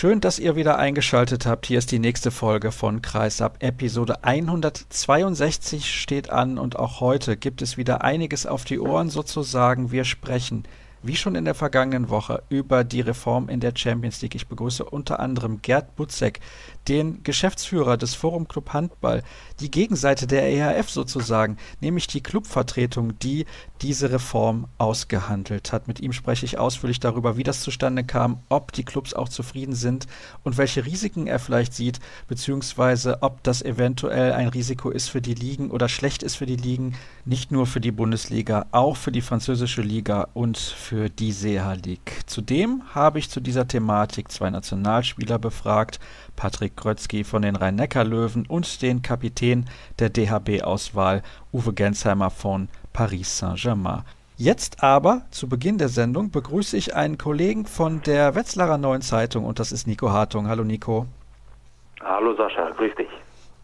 Schön, dass ihr wieder eingeschaltet habt. Hier ist die nächste Folge von Kreisab. Episode 162 steht an und auch heute gibt es wieder einiges auf die Ohren sozusagen. Wir sprechen wie schon in der vergangenen Woche über die Reform in der Champions League. Ich begrüße unter anderem Gerd Butzek, den Geschäftsführer des Forum Club Handball, die Gegenseite der EHF sozusagen, nämlich die Clubvertretung, die diese Reform ausgehandelt hat. Mit ihm spreche ich ausführlich darüber, wie das zustande kam, ob die Clubs auch zufrieden sind und welche Risiken er vielleicht sieht, beziehungsweise ob das eventuell ein Risiko ist für die Ligen oder schlecht ist für die Ligen, nicht nur für die Bundesliga, auch für die französische Liga und für die Seha League. Zudem habe ich zu dieser Thematik zwei Nationalspieler befragt, Patrick Grötzky von den Rhein-Neckar-Löwen und den Kapitän der DHB-Auswahl Uwe Gensheimer von Paris Saint-Germain. Jetzt aber, zu Beginn der Sendung, begrüße ich einen Kollegen von der Wetzlarer Neuen Zeitung und das ist Nico Hartung. Hallo Nico. Hallo Sascha, grüß dich.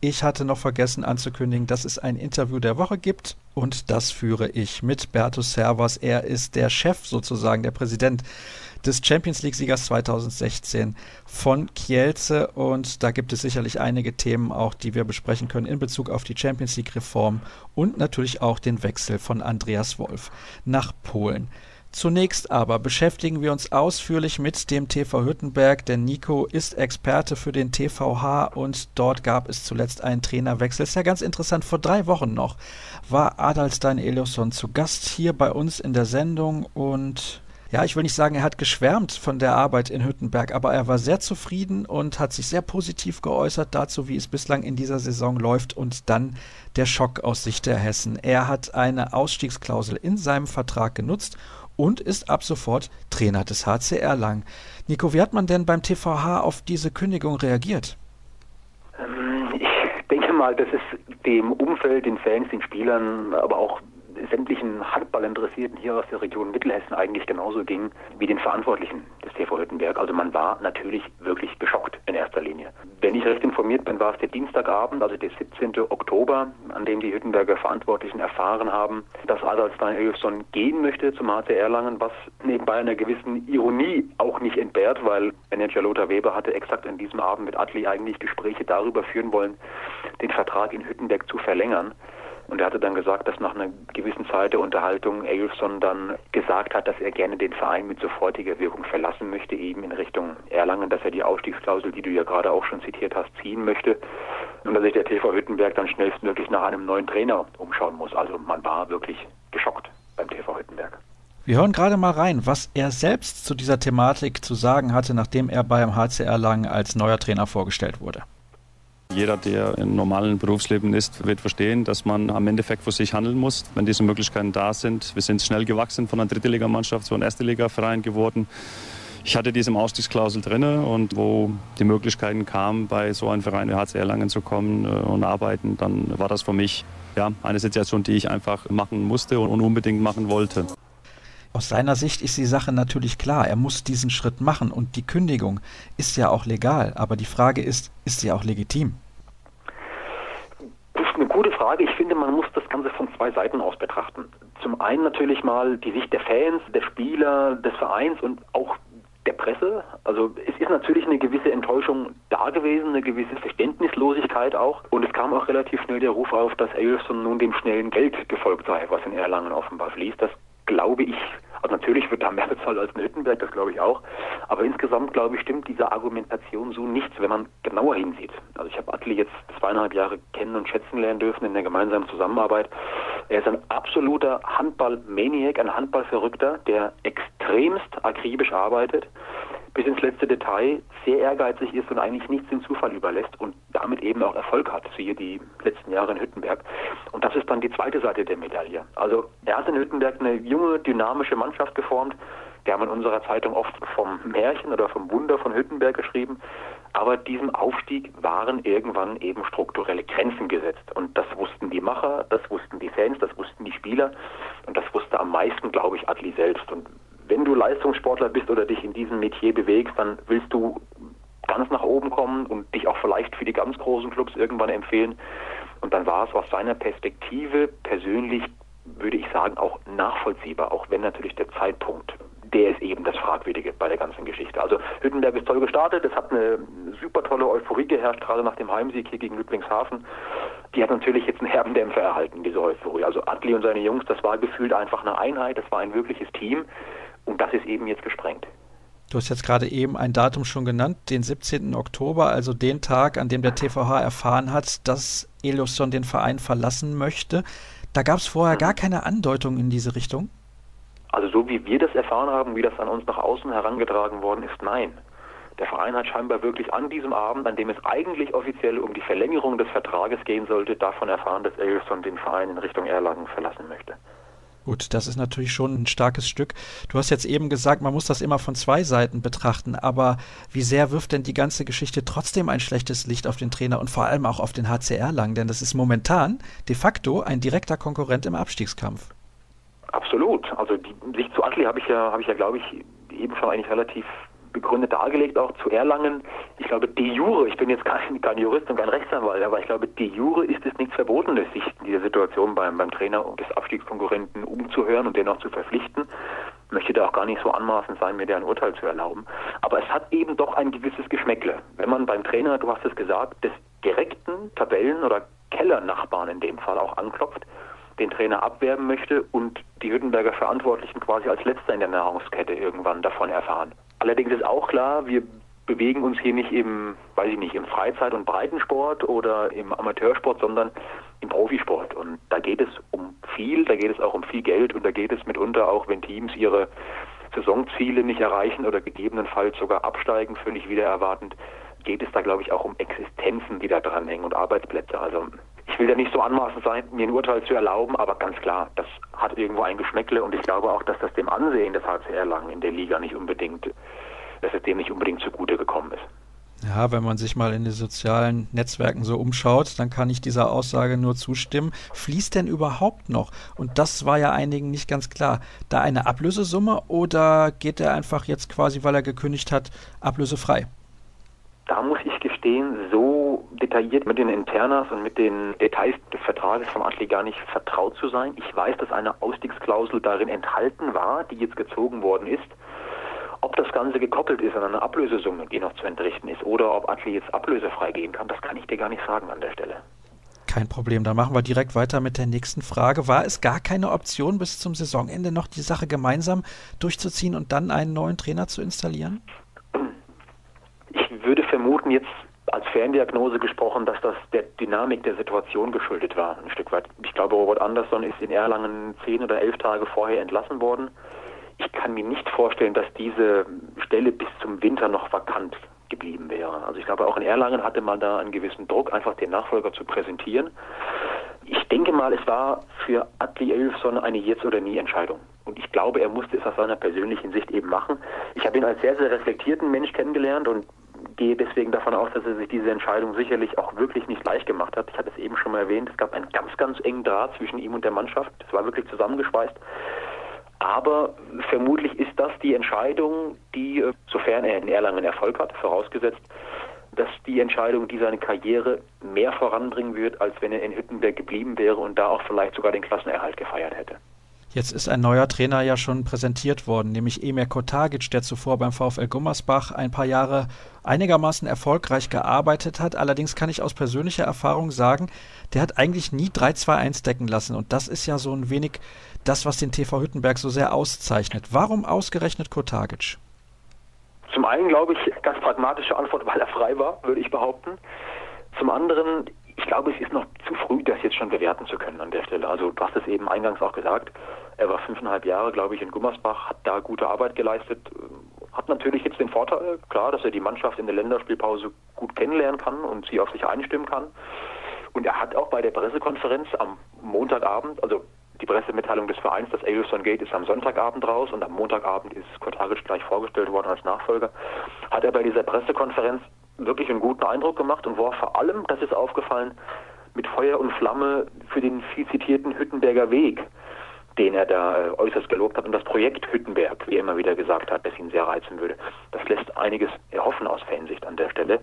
Ich hatte noch vergessen anzukündigen, dass es ein Interview der Woche gibt und das führe ich mit Bertus Servas. Er ist der Chef sozusagen, der Präsident des Champions League-Siegers 2016 von Kielce. Und da gibt es sicherlich einige Themen auch, die wir besprechen können in Bezug auf die Champions League-Reform und natürlich auch den Wechsel von Andreas Wolf nach Polen. Zunächst aber beschäftigen wir uns ausführlich mit dem TV Hüttenberg, denn Nico ist Experte für den TVH und dort gab es zuletzt einen Trainerwechsel. Ist ja ganz interessant, vor drei Wochen noch war Adalstein Eliasson zu Gast hier bei uns in der Sendung und ja, ich will nicht sagen, er hat geschwärmt von der Arbeit in Hüttenberg, aber er war sehr zufrieden und hat sich sehr positiv geäußert dazu, wie es bislang in dieser Saison läuft und dann der Schock aus Sicht der Hessen. Er hat eine Ausstiegsklausel in seinem Vertrag genutzt und ist ab sofort Trainer des HCR Lang. Nico, wie hat man denn beim TVH auf diese Kündigung reagiert? Ähm, ich denke mal, dass es dem Umfeld, den Fans, den Spielern, aber auch sämtlichen Handballinteressierten hier aus der Region Mittelhessen eigentlich genauso ging wie den Verantwortlichen des TV Hüttenberg. Also man war natürlich wirklich geschockt in erster Linie. Wenn ich recht informiert bin, war es der Dienstagabend, also der 17. Oktober, an dem die Hüttenberger Verantwortlichen erfahren haben, dass Adalstein Elfsson gehen möchte zum HC Erlangen, was nebenbei einer gewissen Ironie auch nicht entbehrt, weil Manager Lothar Weber hatte exakt an diesem Abend mit Adli eigentlich Gespräche darüber führen wollen, den Vertrag in Hüttenberg zu verlängern. Und er hatte dann gesagt, dass nach einer gewissen Zeit der Unterhaltung Elfson dann gesagt hat, dass er gerne den Verein mit sofortiger Wirkung verlassen möchte, eben in Richtung Erlangen, dass er die Ausstiegsklausel, die du ja gerade auch schon zitiert hast, ziehen möchte. Und dass sich der TV Hüttenberg dann schnellstmöglich nach einem neuen Trainer umschauen muss. Also man war wirklich geschockt beim TV Hüttenberg. Wir hören gerade mal rein, was er selbst zu dieser Thematik zu sagen hatte, nachdem er beim HCR Lang als neuer Trainer vorgestellt wurde. Jeder, der im normalen Berufsleben ist, wird verstehen, dass man am Endeffekt für sich handeln muss, wenn diese Möglichkeiten da sind. Wir sind schnell gewachsen von einer dritte Ligamannschaft zu einem erste Liga-Verein geworden. Ich hatte diese Ausstiegsklausel drin und wo die Möglichkeiten kamen, bei so einem Verein wie HC Erlangen zu kommen äh, und arbeiten, dann war das für mich ja, eine Situation, die ich einfach machen musste und unbedingt machen wollte. Aus seiner Sicht ist die Sache natürlich klar. Er muss diesen Schritt machen und die Kündigung ist ja auch legal. Aber die Frage ist, ist sie auch legitim? Das ist eine gute Frage. Ich finde, man muss das Ganze von zwei Seiten aus betrachten. Zum einen natürlich mal die Sicht der Fans, der Spieler, des Vereins und auch der Presse. Also es ist natürlich eine gewisse Enttäuschung da gewesen, eine gewisse Verständnislosigkeit auch. Und es kam auch relativ schnell der Ruf auf, dass Elson nun dem schnellen Geld gefolgt sei, was in Erlangen offenbar fließt. Das glaube ich also natürlich wird da mehr bezahlt als in Hüttenberg, das glaube ich auch. Aber insgesamt, glaube ich, stimmt diese Argumentation so nicht, wenn man genauer hinsieht. Also ich habe Atli jetzt zweieinhalb Jahre kennen und schätzen lernen dürfen in der gemeinsamen Zusammenarbeit. Er ist ein absoluter Handball-Maniac, ein Handballverrückter, der extremst akribisch arbeitet bis ins letzte Detail sehr ehrgeizig ist und eigentlich nichts dem Zufall überlässt und damit eben auch Erfolg hat, siehe die letzten Jahre in Hüttenberg. Und das ist dann die zweite Seite der Medaille. Also er hat in Hüttenberg eine junge, dynamische Mannschaft geformt. Wir haben in unserer Zeitung oft vom Märchen oder vom Wunder von Hüttenberg geschrieben. Aber diesem Aufstieg waren irgendwann eben strukturelle Grenzen gesetzt. Und das wussten die Macher, das wussten die Fans, das wussten die Spieler. Und das wusste am meisten, glaube ich, Adli selbst. Und wenn du Leistungssportler bist oder dich in diesem Metier bewegst, dann willst du ganz nach oben kommen und dich auch vielleicht für die ganz großen Clubs irgendwann empfehlen. Und dann war es aus seiner Perspektive persönlich, würde ich sagen, auch nachvollziehbar, auch wenn natürlich der Zeitpunkt der ist eben das Fragwürdige bei der ganzen Geschichte. Also Hüttenberg ist toll gestartet, es hat eine super tolle Euphorie geherrscht, gerade nach dem Heimsieg hier gegen Ludwigshafen. Die hat natürlich jetzt einen herben Dämpfer erhalten, diese Euphorie. Also Adli und seine Jungs, das war gefühlt einfach eine Einheit, das war ein wirkliches Team und das ist eben jetzt gesprengt. Du hast jetzt gerade eben ein Datum schon genannt, den 17. Oktober, also den Tag, an dem der TVH erfahren hat, dass Eliasson den Verein verlassen möchte. Da gab es vorher gar keine Andeutung in diese Richtung? Also so wie wir das erfahren haben, wie das an uns nach außen herangetragen worden ist, nein. Der Verein hat scheinbar wirklich an diesem Abend, an dem es eigentlich offiziell um die Verlängerung des Vertrages gehen sollte, davon erfahren, dass Eriksson den Verein in Richtung Erlangen verlassen möchte. Gut, das ist natürlich schon ein starkes Stück. Du hast jetzt eben gesagt, man muss das immer von zwei Seiten betrachten, aber wie sehr wirft denn die ganze Geschichte trotzdem ein schlechtes Licht auf den Trainer und vor allem auch auf den HCR lang? Denn das ist momentan de facto ein direkter Konkurrent im Abstiegskampf. Absolut. Also die Sicht zu Atli habe ich ja, habe ich ja, glaube ich, eben schon eigentlich relativ begründet dargelegt, auch zu Erlangen. Ich glaube, de jure, ich bin jetzt kein, kein Jurist und kein Rechtsanwalt, aber ich glaube, de jure ist es nichts Verbotenes, sich in dieser Situation beim, beim Trainer des Abstiegskonkurrenten umzuhören und den auch zu verpflichten. Ich möchte da auch gar nicht so anmaßend sein, mir der ein Urteil zu erlauben. Aber es hat eben doch ein gewisses Geschmäckle. Wenn man beim Trainer, du hast es gesagt, des direkten Tabellen- oder Kellernachbarn in dem Fall auch anklopft, den Trainer abwerben möchte und die Hüttenberger Verantwortlichen quasi als Letzter in der Nahrungskette irgendwann davon erfahren. Allerdings ist auch klar, wir bewegen uns hier nicht im, weiß ich nicht, im Freizeit- und Breitensport oder im Amateursport, sondern im Profisport. Und da geht es um viel, da geht es auch um viel Geld und da geht es mitunter auch, wenn Teams ihre Saisonziele nicht erreichen oder gegebenenfalls sogar absteigen, völlig wieder erwartend, geht es da, glaube ich, auch um Existenzen, die da dranhängen und Arbeitsplätze. Also ich will da nicht so anmaßend sein, mir ein Urteil zu erlauben, aber ganz klar, das hat irgendwo ein Geschmäckle und ich glaube auch, dass das dem Ansehen des HCR Langen in der Liga nicht unbedingt, dass es dem nicht unbedingt zugute gekommen ist. Ja, wenn man sich mal in den sozialen Netzwerken so umschaut, dann kann ich dieser Aussage nur zustimmen. Fließt denn überhaupt noch? Und das war ja einigen nicht ganz klar. Da eine Ablösesumme oder geht er einfach jetzt quasi, weil er gekündigt hat, ablösefrei? Da muss ich gestehen, so detailliert mit den Internas und mit den Details des Vertrages vom Atli gar nicht vertraut zu sein. Ich weiß, dass eine Ausstiegsklausel darin enthalten war, die jetzt gezogen worden ist. Ob das Ganze gekoppelt ist an eine Ablösesumme, die noch zu entrichten ist, oder ob Atli jetzt ablösefrei gehen kann, das kann ich dir gar nicht sagen an der Stelle. Kein Problem, dann machen wir direkt weiter mit der nächsten Frage. War es gar keine Option, bis zum Saisonende noch die Sache gemeinsam durchzuziehen und dann einen neuen Trainer zu installieren? würde vermuten, jetzt als Ferndiagnose gesprochen, dass das der Dynamik der Situation geschuldet war, ein Stück weit. Ich glaube, Robert Andersson ist in Erlangen zehn oder elf Tage vorher entlassen worden. Ich kann mir nicht vorstellen, dass diese Stelle bis zum Winter noch vakant geblieben wäre. Also ich glaube, auch in Erlangen hatte man da einen gewissen Druck, einfach den Nachfolger zu präsentieren. Ich denke mal, es war für Adli Elfson eine Jetzt- oder Nie-Entscheidung. Und ich glaube, er musste es aus seiner persönlichen Sicht eben machen. Ich habe ihn als sehr, sehr reflektierten Mensch kennengelernt und gehe deswegen davon aus, dass er sich diese Entscheidung sicherlich auch wirklich nicht leicht gemacht hat. Ich hatte es eben schon mal erwähnt, es gab einen ganz, ganz engen Draht zwischen ihm und der Mannschaft. Das war wirklich zusammengeschweißt. Aber vermutlich ist das die Entscheidung, die, äh, sofern er in Erlangen Erfolg hat, vorausgesetzt, dass die Entscheidung, die seine Karriere mehr voranbringen wird, als wenn er in Hüttenberg geblieben wäre und da auch vielleicht sogar den Klassenerhalt gefeiert hätte. Jetzt ist ein neuer Trainer ja schon präsentiert worden, nämlich Emir Kotagic, der zuvor beim VfL Gummersbach ein paar Jahre einigermaßen erfolgreich gearbeitet hat. Allerdings kann ich aus persönlicher Erfahrung sagen, der hat eigentlich nie 3-2-1 decken lassen. Und das ist ja so ein wenig das, was den TV Hüttenberg so sehr auszeichnet. Warum ausgerechnet Kotagic? Zum einen glaube ich, ganz pragmatische Antwort, weil er frei war, würde ich behaupten. Zum anderen, ich glaube, es ist noch zu früh, das jetzt schon bewerten zu können an der Stelle. Also du hast es eben eingangs auch gesagt. Er war fünfeinhalb Jahre, glaube ich, in Gummersbach, hat da gute Arbeit geleistet. Hat natürlich jetzt den Vorteil, klar, dass er die Mannschaft in der Länderspielpause gut kennenlernen kann und sie auf sich einstimmen kann. Und er hat auch bei der Pressekonferenz am Montagabend, also die Pressemitteilung des Vereins, das Ailson Gate ist am Sonntagabend raus und am Montagabend ist Kotagic gleich vorgestellt worden als Nachfolger, hat er bei dieser Pressekonferenz wirklich einen guten Eindruck gemacht und war vor allem, das ist aufgefallen, mit Feuer und Flamme für den viel zitierten Hüttenberger Weg, den er da äh, äußerst gelobt hat und das Projekt Hüttenberg, wie er immer wieder gesagt hat, das ihn sehr reizen würde. Das lässt einiges erhoffen aus Fansicht an der Stelle.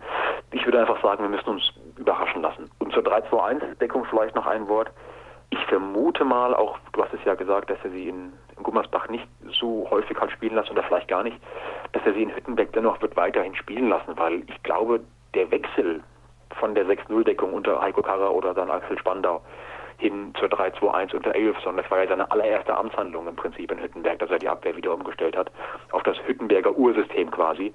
Ich würde einfach sagen, wir müssen uns überraschen lassen. Und zur 3-2-1-Deckung vielleicht noch ein Wort. Ich vermute mal, auch du hast es ja gesagt, dass er sie in, in Gummersbach nicht so häufig hat spielen lassen oder vielleicht gar nicht, dass er sie in Hüttenberg dennoch wird weiterhin spielen lassen, weil ich glaube, der Wechsel von der 6-0-Deckung unter Heiko Karrer oder dann Axel Spandau hin zur 3-2-1 unter Elfson. Das war ja seine allererste Amtshandlung im Prinzip in Hüttenberg, dass er die Abwehr wieder umgestellt hat auf das Hüttenberger Ursystem quasi.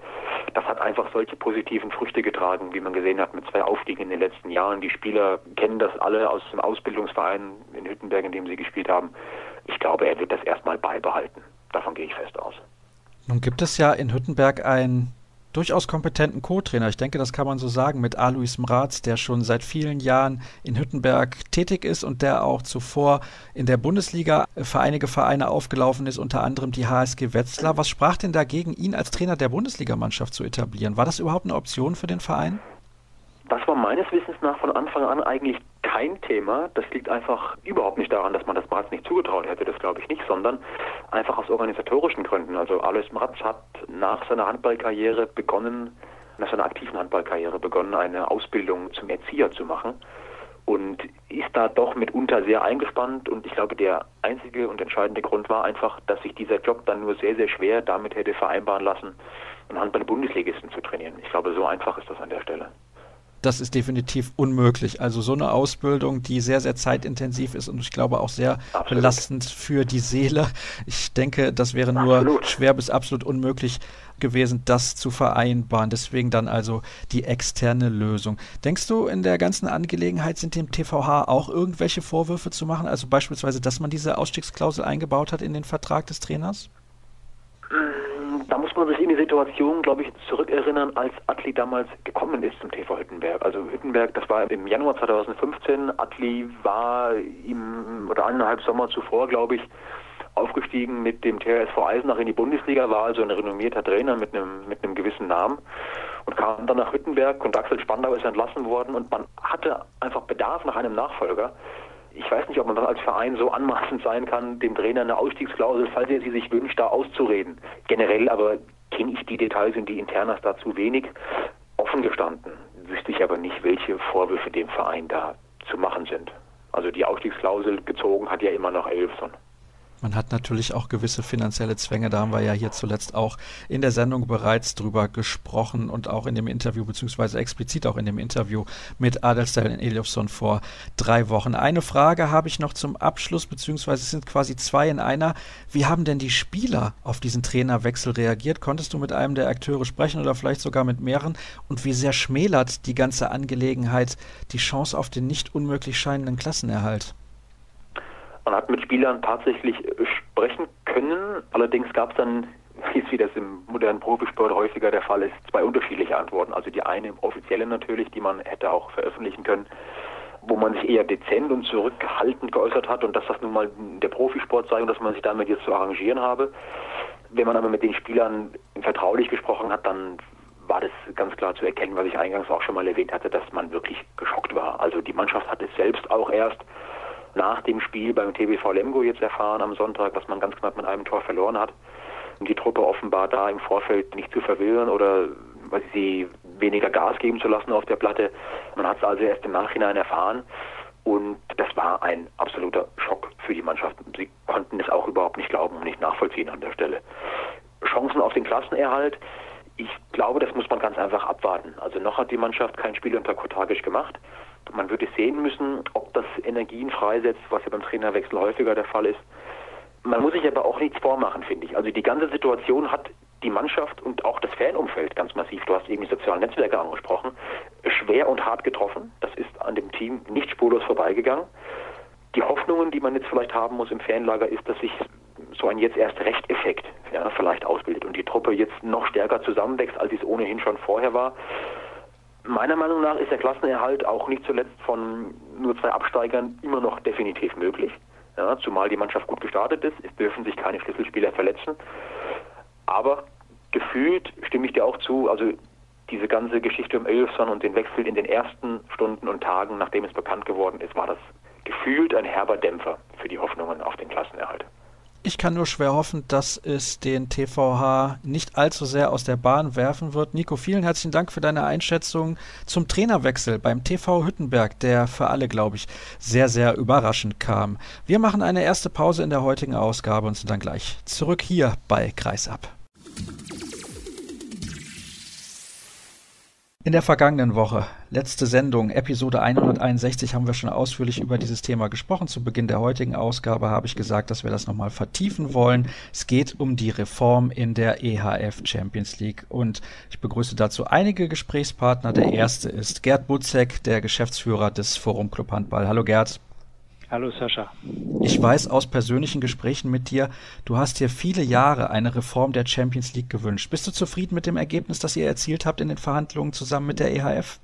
Das hat einfach solche positiven Früchte getragen, wie man gesehen hat mit zwei Aufstiegen in den letzten Jahren. Die Spieler kennen das alle aus dem Ausbildungsverein in Hüttenberg, in dem sie gespielt haben. Ich glaube, er wird das erstmal beibehalten. Davon gehe ich fest aus. Nun gibt es ja in Hüttenberg ein durchaus kompetenten Co-Trainer. Ich denke, das kann man so sagen mit Alois Mraz, der schon seit vielen Jahren in Hüttenberg tätig ist und der auch zuvor in der Bundesliga für einige Vereine aufgelaufen ist, unter anderem die HSG Wetzlar. Was sprach denn dagegen, ihn als Trainer der Bundesligamannschaft zu etablieren? War das überhaupt eine Option für den Verein? Das war meines Wissens nach von Anfang an eigentlich kein Thema. Das liegt einfach überhaupt nicht daran, dass man das Mraz nicht zugetraut hätte, das glaube ich nicht, sondern einfach aus organisatorischen Gründen. Also Alois Mraz hat nach seiner Handballkarriere begonnen, nach seiner aktiven Handballkarriere begonnen, eine Ausbildung zum Erzieher zu machen und ist da doch mitunter sehr eingespannt und ich glaube, der einzige und entscheidende Grund war einfach, dass sich dieser Job dann nur sehr, sehr schwer damit hätte vereinbaren lassen, einen Handball-Bundesligisten zu trainieren. Ich glaube, so einfach ist das an der Stelle das ist definitiv unmöglich. Also so eine Ausbildung, die sehr, sehr zeitintensiv ist und ich glaube auch sehr absolut. belastend für die Seele. Ich denke, das wäre nur absolut. schwer bis absolut unmöglich gewesen, das zu vereinbaren. Deswegen dann also die externe Lösung. Denkst du, in der ganzen Angelegenheit sind dem TVH auch irgendwelche Vorwürfe zu machen? Also beispielsweise, dass man diese Ausstiegsklausel eingebaut hat in den Vertrag des Trainers? Da muss man sich in die Situation, glaube ich, zurückerinnern, als Atli damals gekommen ist zum TV Hüttenberg. Also Hüttenberg, das war im Januar 2015. Atli war im oder eineinhalb Sommer zuvor, glaube ich, aufgestiegen mit dem THSV Eisenach in die Bundesliga, war also ein renommierter Trainer mit einem, mit einem gewissen Namen und kam dann nach Hüttenberg und Axel Spandau ist entlassen worden und man hatte einfach Bedarf nach einem Nachfolger ich weiß nicht, ob man das als Verein so anmaßend sein kann, dem Trainer eine Ausstiegsklausel, falls er sie sich wünscht, da auszureden. Generell aber kenne ich die Details und die Internas da zu wenig. Offen gestanden wüsste ich aber nicht, welche Vorwürfe dem Verein da zu machen sind. Also die Ausstiegsklausel gezogen hat ja immer noch Elfson. Man hat natürlich auch gewisse finanzielle Zwänge, da haben wir ja hier zuletzt auch in der Sendung bereits drüber gesprochen und auch in dem Interview, beziehungsweise explizit auch in dem Interview mit Adelstel Eliofsson vor drei Wochen. Eine Frage habe ich noch zum Abschluss, beziehungsweise es sind quasi zwei in einer. Wie haben denn die Spieler auf diesen Trainerwechsel reagiert? Konntest du mit einem der Akteure sprechen oder vielleicht sogar mit mehreren? Und wie sehr schmälert die ganze Angelegenheit die Chance auf den nicht unmöglich scheinenden Klassenerhalt? Man hat mit Spielern tatsächlich äh, sprechen können. Allerdings gab es dann, wie das im modernen Profisport häufiger der Fall ist, zwei unterschiedliche Antworten. Also die eine offizielle natürlich, die man hätte auch veröffentlichen können, wo man sich eher dezent und zurückhaltend geäußert hat und dass das nun mal der Profisport sei und dass man sich damit jetzt zu arrangieren habe. Wenn man aber mit den Spielern vertraulich gesprochen hat, dann war das ganz klar zu erkennen, was ich eingangs auch schon mal erwähnt hatte, dass man wirklich geschockt war. Also die Mannschaft hat es selbst auch erst nach dem Spiel beim TBV Lemgo jetzt erfahren am Sonntag, dass man ganz knapp mit einem Tor verloren hat. Und die Truppe offenbar da im Vorfeld nicht zu verwirren oder weil sie weniger Gas geben zu lassen auf der Platte. Man hat es also erst im Nachhinein erfahren. Und das war ein absoluter Schock für die Mannschaft. Sie konnten es auch überhaupt nicht glauben und nicht nachvollziehen an der Stelle. Chancen auf den Klassenerhalt. Ich glaube, das muss man ganz einfach abwarten. Also noch hat die Mannschaft kein Spiel unter Kotagisch gemacht. Man würde sehen müssen, ob das Energien freisetzt, was ja beim Trainerwechsel häufiger der Fall ist. Man muss sich aber auch nichts vormachen, finde ich. Also die ganze Situation hat die Mannschaft und auch das Fanumfeld ganz massiv, du hast eben die sozialen Netzwerke angesprochen, schwer und hart getroffen. Das ist an dem Team nicht spurlos vorbeigegangen. Die Hoffnungen, die man jetzt vielleicht haben muss im Fanlager, ist, dass sich so ein jetzt erst Recht-Effekt ja, vielleicht ausbildet und die Truppe jetzt noch stärker zusammenwächst, als es ohnehin schon vorher war. Meiner Meinung nach ist der Klassenerhalt auch nicht zuletzt von nur zwei Absteigern immer noch definitiv möglich. Ja, zumal die Mannschaft gut gestartet ist. Es dürfen sich keine Schlüsselspieler verletzen. Aber gefühlt stimme ich dir auch zu, also diese ganze Geschichte um Elfson und den Wechsel in den ersten Stunden und Tagen, nachdem es bekannt geworden ist, war das gefühlt ein herber Dämpfer für die Hoffnungen auf den Klassenerhalt. Ich kann nur schwer hoffen, dass es den TVH nicht allzu sehr aus der Bahn werfen wird. Nico, vielen herzlichen Dank für deine Einschätzung zum Trainerwechsel beim TV Hüttenberg, der für alle, glaube ich, sehr, sehr überraschend kam. Wir machen eine erste Pause in der heutigen Ausgabe und sind dann gleich zurück hier bei Kreisab. In der vergangenen Woche, letzte Sendung, Episode 161, haben wir schon ausführlich über dieses Thema gesprochen. Zu Beginn der heutigen Ausgabe habe ich gesagt, dass wir das nochmal vertiefen wollen. Es geht um die Reform in der EHF Champions League und ich begrüße dazu einige Gesprächspartner. Der erste ist Gerd Butzek, der Geschäftsführer des Forum Club Handball. Hallo Gerd. Hallo Sascha. Ich weiß aus persönlichen Gesprächen mit dir, du hast dir viele Jahre eine Reform der Champions League gewünscht. Bist du zufrieden mit dem Ergebnis, das ihr erzielt habt in den Verhandlungen zusammen mit der EHF?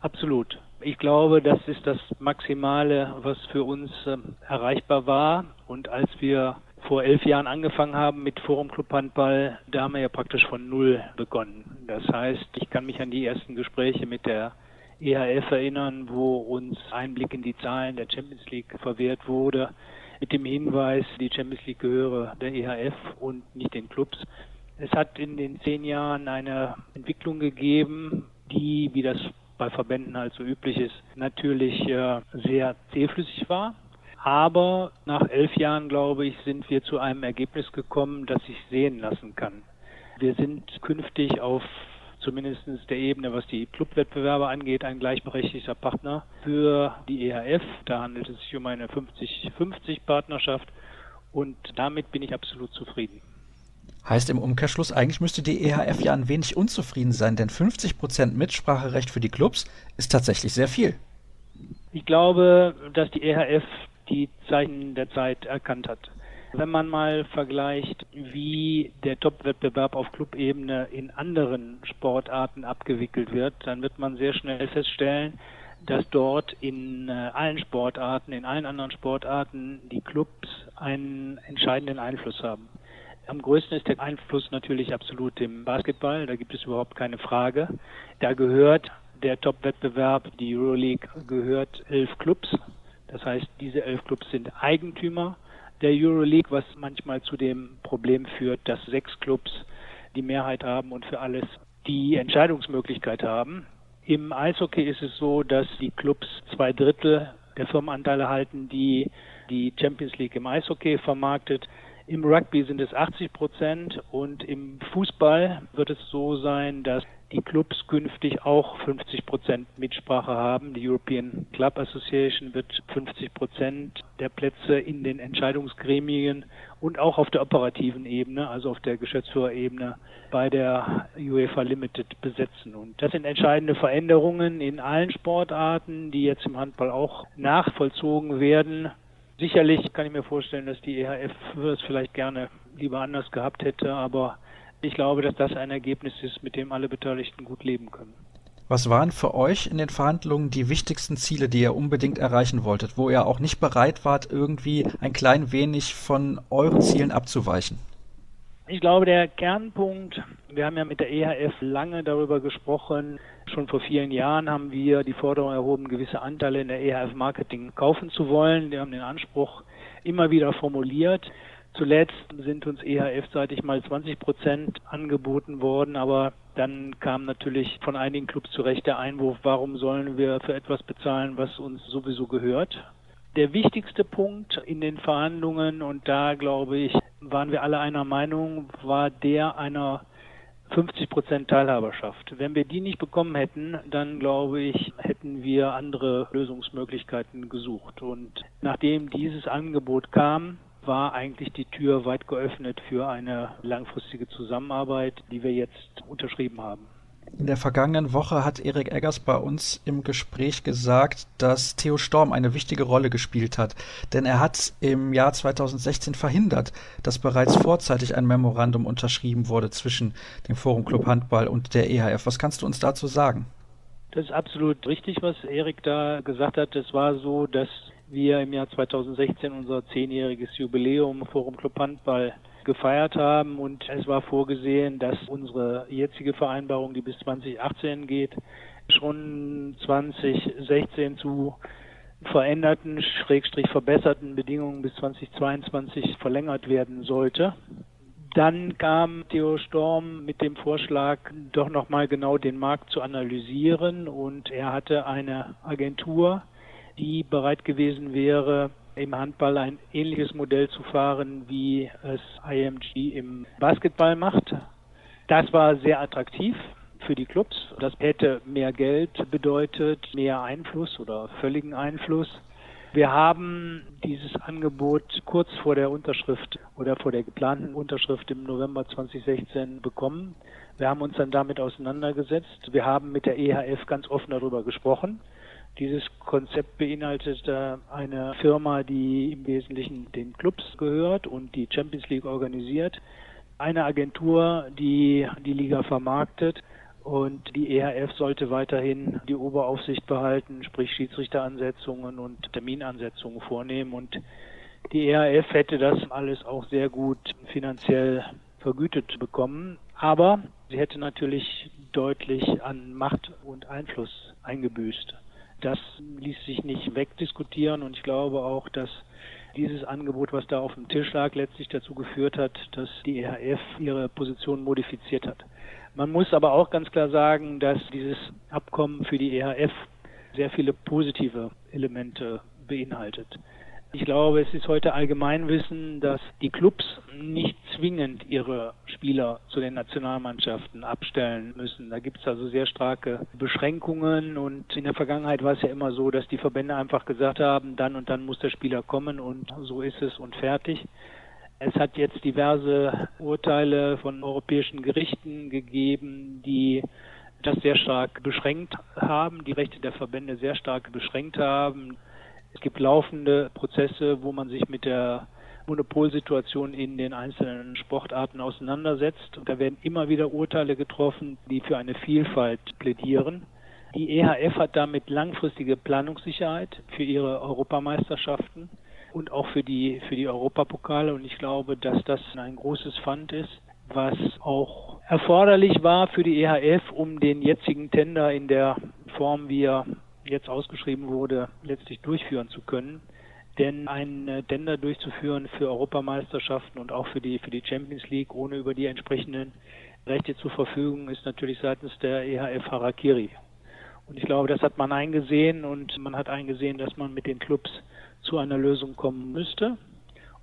Absolut. Ich glaube, das ist das Maximale, was für uns äh, erreichbar war. Und als wir vor elf Jahren angefangen haben mit Forum Club Handball, da haben wir ja praktisch von Null begonnen. Das heißt, ich kann mich an die ersten Gespräche mit der EHF erinnern, wo uns Einblick in die Zahlen der Champions League verwehrt wurde, mit dem Hinweis, die Champions League gehöre der EHF und nicht den Clubs. Es hat in den zehn Jahren eine Entwicklung gegeben, die, wie das bei Verbänden halt so üblich ist, natürlich äh, sehr zähflüssig war. Aber nach elf Jahren, glaube ich, sind wir zu einem Ergebnis gekommen, das sich sehen lassen kann. Wir sind künftig auf zumindest der Ebene, was die Clubwettbewerbe angeht, ein gleichberechtigter Partner für die EHF. Da handelt es sich um eine 50-50 Partnerschaft und damit bin ich absolut zufrieden. Heißt im Umkehrschluss, eigentlich müsste die EHF ja ein wenig unzufrieden sein, denn 50 Prozent Mitspracherecht für die Clubs ist tatsächlich sehr viel. Ich glaube, dass die EHF die Zeichen der Zeit erkannt hat. Wenn man mal vergleicht, wie der Top-Wettbewerb auf Clubebene in anderen Sportarten abgewickelt wird, dann wird man sehr schnell feststellen, dass dort in äh, allen Sportarten, in allen anderen Sportarten die Clubs einen entscheidenden Einfluss haben. Am größten ist der Einfluss natürlich absolut im Basketball, da gibt es überhaupt keine Frage. Da gehört der Top-Wettbewerb, die Euroleague, gehört elf Clubs. Das heißt, diese elf Clubs sind Eigentümer der Euroleague, was manchmal zu dem Problem führt, dass sechs Clubs die Mehrheit haben und für alles die Entscheidungsmöglichkeit haben. Im Eishockey ist es so, dass die Clubs zwei Drittel der Firmenanteile halten, die die Champions League im Eishockey vermarktet. Im Rugby sind es 80 Prozent und im Fußball wird es so sein, dass die Clubs künftig auch 50 Prozent Mitsprache haben. Die European Club Association wird 50 Prozent der Plätze in den Entscheidungsgremien und auch auf der operativen Ebene, also auf der Geschäftsführerebene bei der UEFA Limited besetzen. Und das sind entscheidende Veränderungen in allen Sportarten, die jetzt im Handball auch nachvollzogen werden. Sicherlich kann ich mir vorstellen, dass die EHF es vielleicht gerne lieber anders gehabt hätte, aber ich glaube, dass das ein Ergebnis ist, mit dem alle Beteiligten gut leben können. Was waren für euch in den Verhandlungen die wichtigsten Ziele, die ihr unbedingt erreichen wolltet, wo ihr auch nicht bereit wart, irgendwie ein klein wenig von euren Zielen abzuweichen? Ich glaube, der Kernpunkt, wir haben ja mit der EHF lange darüber gesprochen, schon vor vielen Jahren haben wir die Forderung erhoben, gewisse Anteile in der EHF Marketing kaufen zu wollen. Wir haben den Anspruch immer wieder formuliert. Zuletzt sind uns EHF-seitig mal 20 Prozent angeboten worden, aber dann kam natürlich von einigen Clubs zu Recht der Einwurf, warum sollen wir für etwas bezahlen, was uns sowieso gehört. Der wichtigste Punkt in den Verhandlungen, und da glaube ich, waren wir alle einer Meinung, war der einer 50 Prozent Teilhaberschaft. Wenn wir die nicht bekommen hätten, dann glaube ich, hätten wir andere Lösungsmöglichkeiten gesucht. Und nachdem dieses Angebot kam, war eigentlich die Tür weit geöffnet für eine langfristige Zusammenarbeit, die wir jetzt unterschrieben haben. In der vergangenen Woche hat Erik Eggers bei uns im Gespräch gesagt, dass Theo Storm eine wichtige Rolle gespielt hat. Denn er hat im Jahr 2016 verhindert, dass bereits vorzeitig ein Memorandum unterschrieben wurde zwischen dem Forum Club Handball und der EHF. Was kannst du uns dazu sagen? Das ist absolut richtig, was Erik da gesagt hat. Es war so, dass wir im Jahr 2016 unser zehnjähriges Jubiläum Forum Club Handball gefeiert haben und es war vorgesehen, dass unsere jetzige Vereinbarung, die bis 2018 geht, schon 2016 zu veränderten, schrägstrich verbesserten Bedingungen bis 2022 verlängert werden sollte. Dann kam Theo Storm mit dem Vorschlag, doch nochmal genau den Markt zu analysieren und er hatte eine Agentur, die bereit gewesen wäre, im Handball ein ähnliches Modell zu fahren, wie es IMG im Basketball macht. Das war sehr attraktiv für die Clubs. Das hätte mehr Geld bedeutet, mehr Einfluss oder völligen Einfluss. Wir haben dieses Angebot kurz vor der Unterschrift oder vor der geplanten Unterschrift im November 2016 bekommen. Wir haben uns dann damit auseinandergesetzt. Wir haben mit der EHF ganz offen darüber gesprochen. Dieses Konzept beinhaltet eine Firma, die im Wesentlichen den Clubs gehört und die Champions League organisiert. Eine Agentur, die die Liga vermarktet und die EHF sollte weiterhin die Oberaufsicht behalten, sprich Schiedsrichteransetzungen und Terminansetzungen vornehmen. Und die EHF hätte das alles auch sehr gut finanziell vergütet bekommen. Aber sie hätte natürlich deutlich an Macht und Einfluss eingebüßt. Das ließ sich nicht wegdiskutieren und ich glaube auch, dass dieses Angebot, was da auf dem Tisch lag, letztlich dazu geführt hat, dass die EHF ihre Position modifiziert hat. Man muss aber auch ganz klar sagen, dass dieses Abkommen für die EHF sehr viele positive Elemente beinhaltet. Ich glaube, es ist heute Allgemeinwissen, dass die Clubs nicht zwingend ihre Spieler zu den Nationalmannschaften abstellen müssen. Da gibt es also sehr starke Beschränkungen und in der Vergangenheit war es ja immer so, dass die Verbände einfach gesagt haben, dann und dann muss der Spieler kommen und so ist es und fertig. Es hat jetzt diverse Urteile von europäischen Gerichten gegeben, die das sehr stark beschränkt haben, die Rechte der Verbände sehr stark beschränkt haben. Es gibt laufende Prozesse, wo man sich mit der Monopolsituation in den einzelnen Sportarten auseinandersetzt. Und da werden immer wieder Urteile getroffen, die für eine Vielfalt plädieren. Die EHF hat damit langfristige Planungssicherheit für ihre Europameisterschaften und auch für die, für die Europapokale. Und ich glaube, dass das ein großes Fund ist, was auch erforderlich war für die EHF, um den jetzigen Tender in der Form, wie er jetzt ausgeschrieben wurde, letztlich durchführen zu können. Denn ein äh, Tender durchzuführen für Europameisterschaften und auch für die, für die Champions League, ohne über die entsprechenden Rechte zu verfügen, ist natürlich seitens der EHF Harakiri. Und ich glaube, das hat man eingesehen und man hat eingesehen, dass man mit den Clubs zu einer Lösung kommen müsste.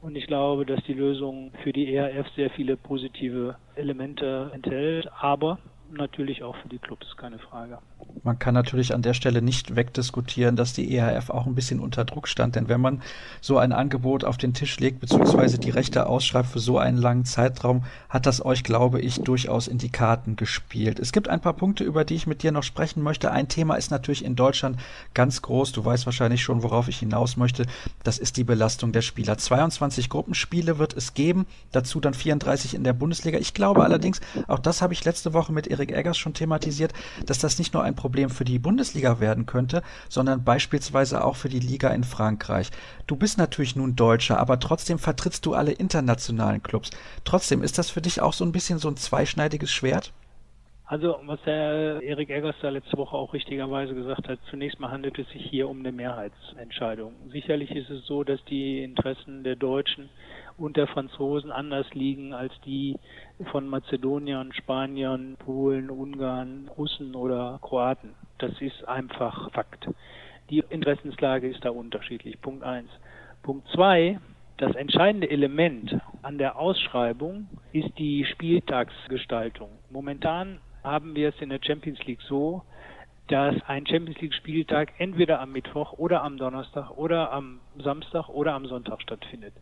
Und ich glaube, dass die Lösung für die EHF sehr viele positive Elemente enthält, aber natürlich auch für die Clubs, keine Frage. Man kann natürlich an der Stelle nicht wegdiskutieren, dass die EHF auch ein bisschen unter Druck stand. Denn wenn man so ein Angebot auf den Tisch legt, beziehungsweise die Rechte ausschreibt für so einen langen Zeitraum, hat das euch, glaube ich, durchaus in die Karten gespielt. Es gibt ein paar Punkte, über die ich mit dir noch sprechen möchte. Ein Thema ist natürlich in Deutschland ganz groß. Du weißt wahrscheinlich schon, worauf ich hinaus möchte. Das ist die Belastung der Spieler. 22 Gruppenspiele wird es geben, dazu dann 34 in der Bundesliga. Ich glaube allerdings, auch das habe ich letzte Woche mit Erik Eggers schon thematisiert, dass das nicht nur ein Problem für die Bundesliga werden könnte, sondern beispielsweise auch für die Liga in Frankreich. Du bist natürlich nun Deutscher, aber trotzdem vertrittst du alle internationalen Clubs. Trotzdem ist das für dich auch so ein bisschen so ein zweischneidiges Schwert? Also, was der Erik Eggers da letzte Woche auch richtigerweise gesagt hat, zunächst mal handelt es sich hier um eine Mehrheitsentscheidung. Sicherlich ist es so, dass die Interessen der Deutschen und der Franzosen anders liegen als die von Mazedoniern, Spaniern, Polen, Ungarn, Russen oder Kroaten. Das ist einfach Fakt. Die Interessenslage ist da unterschiedlich. Punkt eins. Punkt zwei. Das entscheidende Element an der Ausschreibung ist die Spieltagsgestaltung. Momentan haben wir es in der Champions League so, dass ein Champions League Spieltag entweder am Mittwoch oder am Donnerstag oder am Samstag oder am Sonntag stattfindet.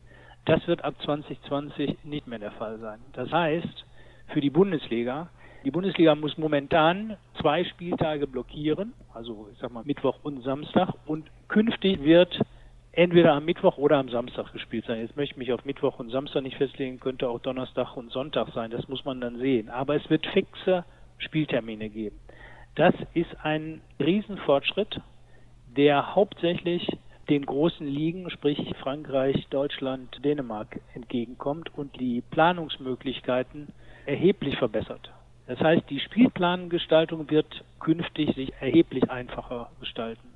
Das wird ab 2020 nicht mehr der Fall sein. Das heißt, für die Bundesliga, die Bundesliga muss momentan zwei Spieltage blockieren, also ich sag mal Mittwoch und Samstag, und künftig wird entweder am Mittwoch oder am Samstag gespielt sein. Jetzt möchte ich mich auf Mittwoch und Samstag nicht festlegen, könnte auch Donnerstag und Sonntag sein, das muss man dann sehen. Aber es wird fixe Spieltermine geben. Das ist ein Riesenfortschritt, der hauptsächlich den großen Ligen, sprich Frankreich, Deutschland, Dänemark entgegenkommt und die Planungsmöglichkeiten erheblich verbessert. Das heißt, die Spielplangestaltung wird künftig sich erheblich einfacher gestalten.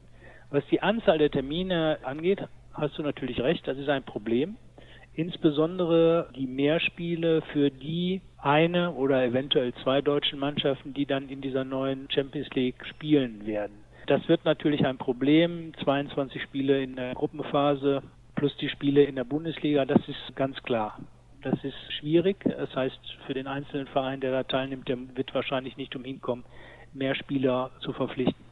Was die Anzahl der Termine angeht, hast du natürlich recht, das ist ein Problem. Insbesondere die Mehrspiele für die eine oder eventuell zwei deutschen Mannschaften, die dann in dieser neuen Champions League spielen werden. Das wird natürlich ein Problem. 22 Spiele in der Gruppenphase plus die Spiele in der Bundesliga, das ist ganz klar. Das ist schwierig. Das heißt, für den einzelnen Verein, der da teilnimmt, der wird wahrscheinlich nicht umhin kommen, mehr Spieler zu verpflichten.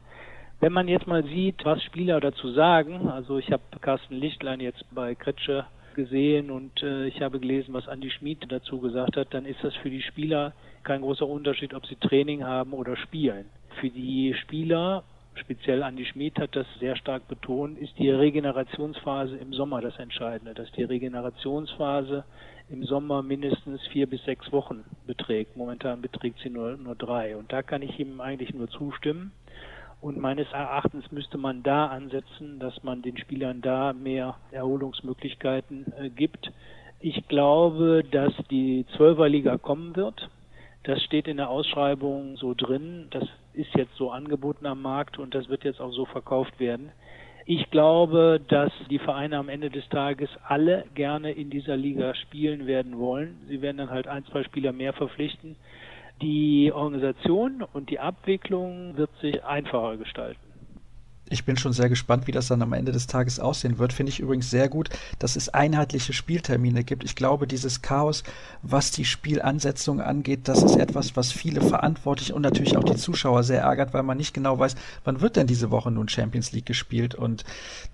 Wenn man jetzt mal sieht, was Spieler dazu sagen, also ich habe Carsten Lichtlein jetzt bei Kretsche gesehen und äh, ich habe gelesen, was Andi Schmid dazu gesagt hat, dann ist das für die Spieler kein großer Unterschied, ob sie Training haben oder spielen. Für die Spieler, speziell Andi Schmid hat das sehr stark betont, ist die Regenerationsphase im Sommer das Entscheidende, dass die Regenerationsphase im Sommer mindestens vier bis sechs Wochen beträgt. Momentan beträgt sie nur, nur drei. Und da kann ich ihm eigentlich nur zustimmen. Und meines Erachtens müsste man da ansetzen, dass man den Spielern da mehr Erholungsmöglichkeiten äh, gibt. Ich glaube, dass die Zwölferliga kommen wird. Das steht in der Ausschreibung so drin. Das ist jetzt so angeboten am Markt und das wird jetzt auch so verkauft werden. Ich glaube, dass die Vereine am Ende des Tages alle gerne in dieser Liga spielen werden wollen. Sie werden dann halt ein, zwei Spieler mehr verpflichten. Die Organisation und die Abwicklung wird sich einfacher gestalten. Ich bin schon sehr gespannt, wie das dann am Ende des Tages aussehen wird. Finde ich übrigens sehr gut, dass es einheitliche Spieltermine gibt. Ich glaube, dieses Chaos, was die Spielansetzung angeht, das ist etwas, was viele Verantwortliche und natürlich auch die Zuschauer sehr ärgert, weil man nicht genau weiß, wann wird denn diese Woche nun Champions League gespielt. Und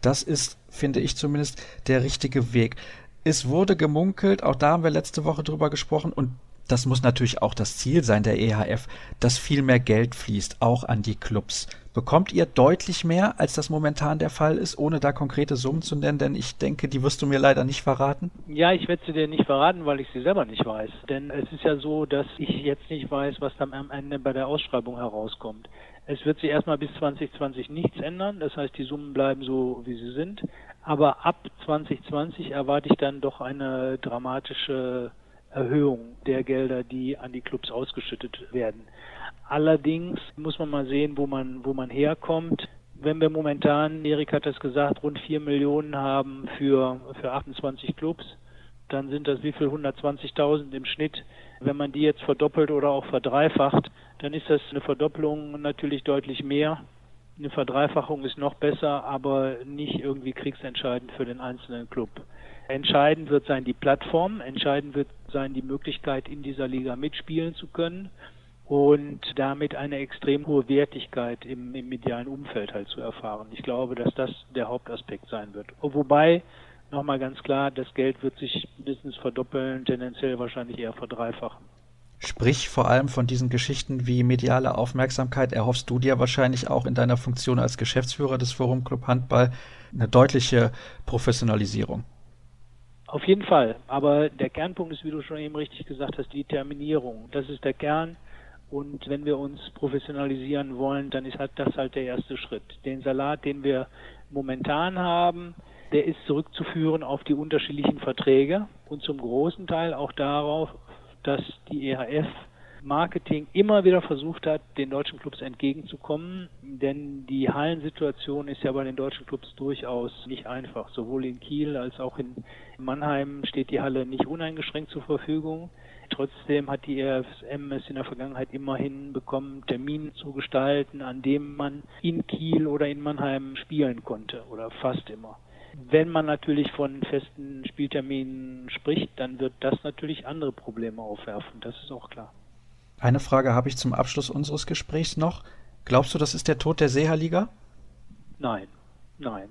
das ist, finde ich zumindest, der richtige Weg. Es wurde gemunkelt, auch da haben wir letzte Woche drüber gesprochen und das muss natürlich auch das Ziel sein der EHF, dass viel mehr Geld fließt, auch an die Clubs. Bekommt ihr deutlich mehr, als das momentan der Fall ist, ohne da konkrete Summen zu nennen? Denn ich denke, die wirst du mir leider nicht verraten. Ja, ich werde sie dir nicht verraten, weil ich sie selber nicht weiß. Denn es ist ja so, dass ich jetzt nicht weiß, was dann am Ende bei der Ausschreibung herauskommt. Es wird sich erstmal bis 2020 nichts ändern. Das heißt, die Summen bleiben so, wie sie sind. Aber ab 2020 erwarte ich dann doch eine dramatische Erhöhung der Gelder, die an die Clubs ausgeschüttet werden. Allerdings muss man mal sehen, wo man, wo man herkommt. Wenn wir momentan, Erik hat das gesagt, rund 4 Millionen haben für, für 28 Clubs, dann sind das wie viel 120.000 im Schnitt. Wenn man die jetzt verdoppelt oder auch verdreifacht, dann ist das eine Verdoppelung natürlich deutlich mehr. Eine Verdreifachung ist noch besser, aber nicht irgendwie kriegsentscheidend für den einzelnen Club. Entscheidend wird sein die Plattform, entscheidend wird sein die Möglichkeit, in dieser Liga mitspielen zu können und damit eine extrem hohe Wertigkeit im, im medialen Umfeld halt zu erfahren. Ich glaube, dass das der Hauptaspekt sein wird. Wobei, nochmal ganz klar, das Geld wird sich mindestens verdoppeln, tendenziell wahrscheinlich eher verdreifachen. Sprich vor allem von diesen Geschichten wie mediale Aufmerksamkeit erhoffst du dir wahrscheinlich auch in deiner Funktion als Geschäftsführer des Forum Club Handball eine deutliche Professionalisierung. Auf jeden Fall. Aber der Kernpunkt ist, wie du schon eben richtig gesagt hast, die Terminierung. Das ist der Kern. Und wenn wir uns professionalisieren wollen, dann ist halt das halt der erste Schritt. Den Salat, den wir momentan haben, der ist zurückzuführen auf die unterschiedlichen Verträge und zum großen Teil auch darauf, dass die EHF Marketing immer wieder versucht hat, den deutschen Clubs entgegenzukommen, denn die Hallensituation ist ja bei den deutschen Clubs durchaus nicht einfach. Sowohl in Kiel als auch in Mannheim steht die Halle nicht uneingeschränkt zur Verfügung. Trotzdem hat die EFSM es in der Vergangenheit immerhin bekommen, Termine zu gestalten, an dem man in Kiel oder in Mannheim spielen konnte oder fast immer. Wenn man natürlich von festen Spielterminen spricht, dann wird das natürlich andere Probleme aufwerfen, das ist auch klar. Eine Frage habe ich zum Abschluss unseres Gesprächs noch. Glaubst du, das ist der Tod der Seeha-Liga? Nein, nein,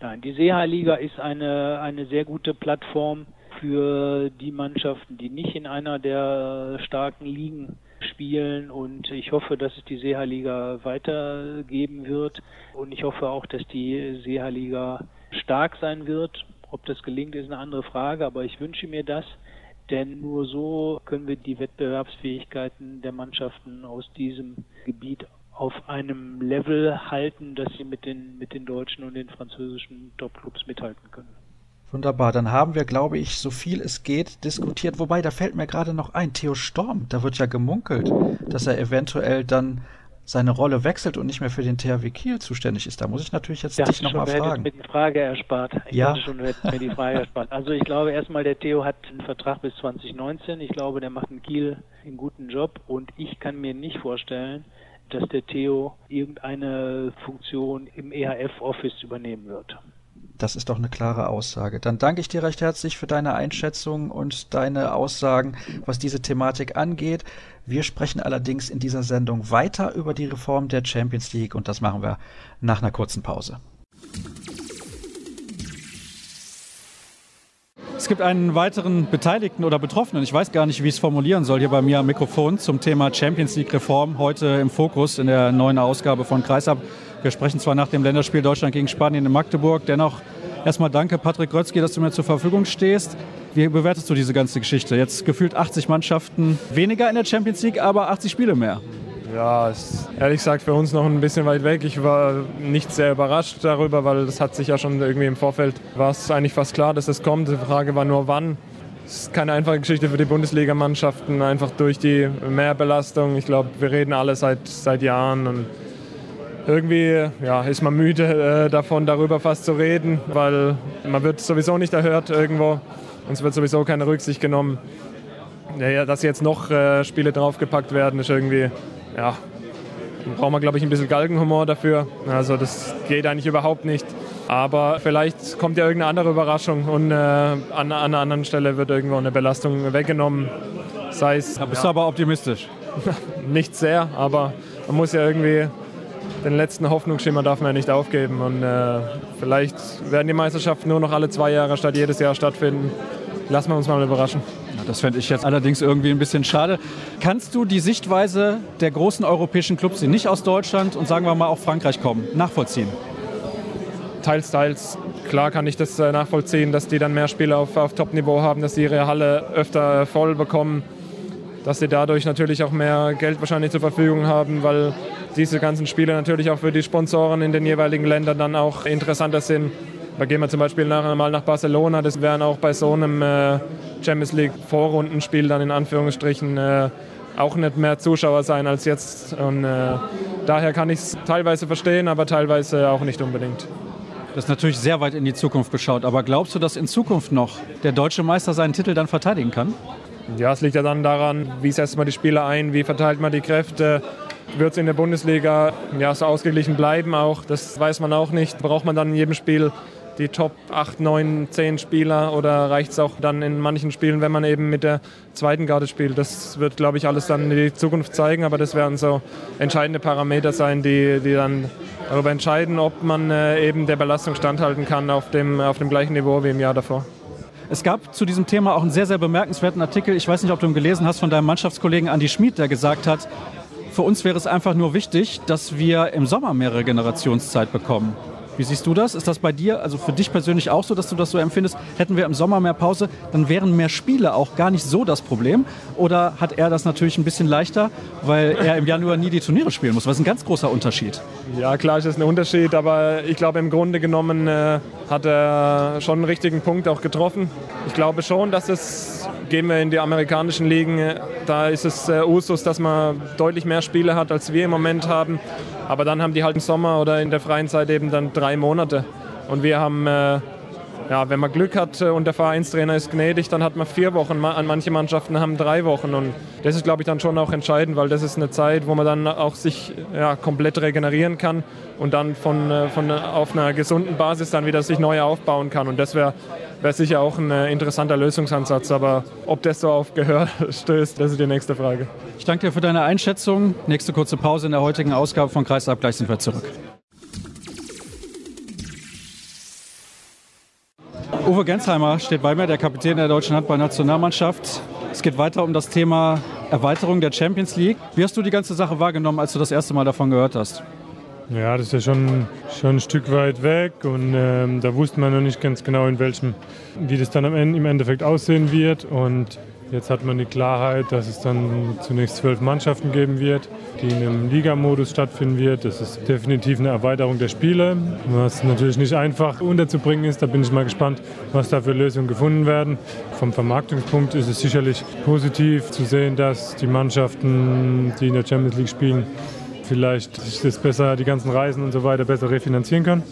nein. Die Seeha-Liga ist eine, eine sehr gute Plattform für die Mannschaften, die nicht in einer der starken Ligen spielen und ich hoffe, dass es die Seeha-Liga weitergeben wird und ich hoffe auch, dass die Seeha-Liga stark sein wird. Ob das gelingt, ist eine andere Frage, aber ich wünsche mir das. Denn nur so können wir die Wettbewerbsfähigkeiten der Mannschaften aus diesem Gebiet auf einem Level halten, dass sie mit den, mit den deutschen und den französischen Top-Clubs mithalten können. Wunderbar, dann haben wir, glaube ich, so viel es geht diskutiert. Wobei, da fällt mir gerade noch ein, Theo Storm, da wird ja gemunkelt, dass er eventuell dann seine Rolle wechselt und nicht mehr für den THW Kiel zuständig ist. Da muss ich natürlich jetzt ja, dich nochmal fragen. Mir die Frage erspart. Ich ja. schon, mir die Frage erspart. Also ich glaube erstmal, der Theo hat einen Vertrag bis 2019. Ich glaube, der macht in Kiel einen guten Job und ich kann mir nicht vorstellen, dass der Theo irgendeine Funktion im EHF-Office übernehmen wird. Das ist doch eine klare Aussage. Dann danke ich dir recht herzlich für deine Einschätzung und deine Aussagen, was diese Thematik angeht. Wir sprechen allerdings in dieser Sendung weiter über die Reform der Champions League und das machen wir nach einer kurzen Pause. Es gibt einen weiteren Beteiligten oder Betroffenen, ich weiß gar nicht, wie ich es formulieren soll, hier bei mir am Mikrofon zum Thema Champions League Reform, heute im Fokus in der neuen Ausgabe von Kreisab. Wir sprechen zwar nach dem Länderspiel Deutschland gegen Spanien in Magdeburg, dennoch erstmal danke, Patrick Grötzky, dass du mir zur Verfügung stehst. Wie bewertest du diese ganze Geschichte? Jetzt gefühlt 80 Mannschaften weniger in der Champions League, aber 80 Spiele mehr. Ja, ist ehrlich gesagt für uns noch ein bisschen weit weg. Ich war nicht sehr überrascht darüber, weil das hat sich ja schon irgendwie im Vorfeld, war es eigentlich fast klar, dass das kommt. Die Frage war nur wann. Es ist keine einfache Geschichte für die Bundesligamannschaften, einfach durch die Mehrbelastung. Ich glaube, wir reden alle seit, seit Jahren und irgendwie ja, ist man müde äh, davon, darüber fast zu reden, weil man wird sowieso nicht erhört irgendwo und es wird sowieso keine Rücksicht genommen. Ja, dass jetzt noch äh, Spiele draufgepackt werden, ist irgendwie ja, braucht man, glaube ich, ein bisschen Galgenhumor dafür. Also das geht eigentlich überhaupt nicht. Aber vielleicht kommt ja irgendeine andere Überraschung und äh, an, an, einer anderen Stelle wird irgendwo eine Belastung weggenommen. Sei es, da bist ja, du aber optimistisch. nicht sehr, aber man muss ja irgendwie den letzten Hoffnungsschimmer darf man ja nicht aufgeben. Und äh, vielleicht werden die Meisterschaften nur noch alle zwei Jahre statt jedes Jahr stattfinden. Lassen wir uns mal überraschen. Das fände ich jetzt allerdings irgendwie ein bisschen schade. Kannst du die Sichtweise der großen europäischen Clubs, die nicht aus Deutschland und sagen wir mal auch Frankreich kommen, nachvollziehen? Teils, teils. Klar kann ich das äh, nachvollziehen, dass die dann mehr Spiele auf, auf Top-Niveau haben, dass sie ihre Halle öfter voll bekommen, dass sie dadurch natürlich auch mehr Geld wahrscheinlich zur Verfügung haben, weil diese ganzen Spiele natürlich auch für die Sponsoren in den jeweiligen Ländern dann auch interessanter sind. Da gehen wir zum Beispiel nachher mal nach Barcelona. Das wären auch bei so einem äh, Champions League Vorrundenspiel dann in Anführungsstrichen äh, auch nicht mehr Zuschauer sein als jetzt. Und äh, daher kann ich es teilweise verstehen, aber teilweise auch nicht unbedingt. Das ist natürlich sehr weit in die Zukunft geschaut. Aber glaubst du, dass in Zukunft noch der deutsche Meister seinen Titel dann verteidigen kann? Ja, es liegt ja dann daran, wie setzt man die Spieler ein, wie verteilt man die Kräfte. Wird es in der Bundesliga ja, so ausgeglichen bleiben auch? Das weiß man auch nicht. Braucht man dann in jedem Spiel die Top 8, 9, 10 Spieler oder reicht es auch dann in manchen Spielen, wenn man eben mit der zweiten Garde spielt? Das wird, glaube ich, alles dann in die Zukunft zeigen, aber das werden so entscheidende Parameter sein, die, die dann darüber entscheiden, ob man äh, eben der Belastung standhalten kann auf dem, auf dem gleichen Niveau wie im Jahr davor. Es gab zu diesem Thema auch einen sehr, sehr bemerkenswerten Artikel. Ich weiß nicht, ob du ihn gelesen hast von deinem Mannschaftskollegen Andy Schmid, der gesagt hat, für uns wäre es einfach nur wichtig, dass wir im Sommer mehr Generationszeit bekommen. Wie siehst du das? Ist das bei dir, also für dich persönlich auch so, dass du das so empfindest? Hätten wir im Sommer mehr Pause, dann wären mehr Spiele auch gar nicht so das Problem? Oder hat er das natürlich ein bisschen leichter, weil er im Januar nie die Turniere spielen muss? Was ist ein ganz großer Unterschied. Ja, klar ist das ein Unterschied, aber ich glaube, im Grunde genommen äh, hat er schon einen richtigen Punkt auch getroffen. Ich glaube schon, dass es, gehen wir in die amerikanischen Ligen, da ist es äh, Usus, dass man deutlich mehr Spiele hat, als wir im Moment haben. Aber dann haben die halt im Sommer oder in der freien Zeit eben dann drei Monate. Und wir haben, äh, ja, wenn man Glück hat äh, und der Vereinstrainer ist gnädig, dann hat man vier Wochen. Manche Mannschaften haben drei Wochen. Und das ist, glaube ich, dann schon auch entscheidend, weil das ist eine Zeit, wo man dann auch sich ja, komplett regenerieren kann und dann von, äh, von auf einer gesunden Basis dann wieder sich neu aufbauen kann. Und das wäre wäre sicher auch ein äh, interessanter Lösungsansatz. Aber ob das so auf Gehör stößt, das ist die nächste Frage. Ich danke dir für deine Einschätzung. Nächste kurze Pause in der heutigen Ausgabe von Kreisab. Gleich sind wir zurück. Uwe Gensheimer steht bei mir, der Kapitän der deutschen Handballnationalmannschaft. Es geht weiter um das Thema Erweiterung der Champions League. Wie hast du die ganze Sache wahrgenommen, als du das erste Mal davon gehört hast? Ja, das ist ja schon, schon ein Stück weit weg und ähm, da wusste man noch nicht ganz genau, in welchem, wie das dann am Ende, im Endeffekt aussehen wird. Und jetzt hat man die Klarheit, dass es dann zunächst zwölf Mannschaften geben wird, die in einem Ligamodus stattfinden wird. Das ist definitiv eine Erweiterung der Spiele, was natürlich nicht einfach unterzubringen ist. Da bin ich mal gespannt, was da für Lösungen gefunden werden. Vom Vermarktungspunkt ist es sicherlich positiv zu sehen, dass die Mannschaften, die in der Champions League spielen, vielleicht sich das besser, die ganzen Reisen und so weiter besser refinanzieren kann.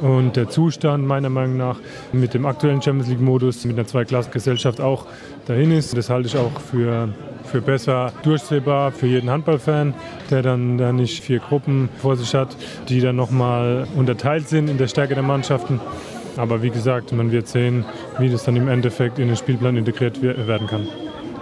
Und der Zustand meiner Meinung nach mit dem aktuellen Champions League-Modus, mit einer Zweiklassengesellschaft auch dahin ist. Das halte ich auch für, für besser durchsehbar für jeden Handballfan, der dann da nicht vier Gruppen vor sich hat, die dann nochmal unterteilt sind in der Stärke der Mannschaften. Aber wie gesagt, man wird sehen, wie das dann im Endeffekt in den Spielplan integriert werden kann.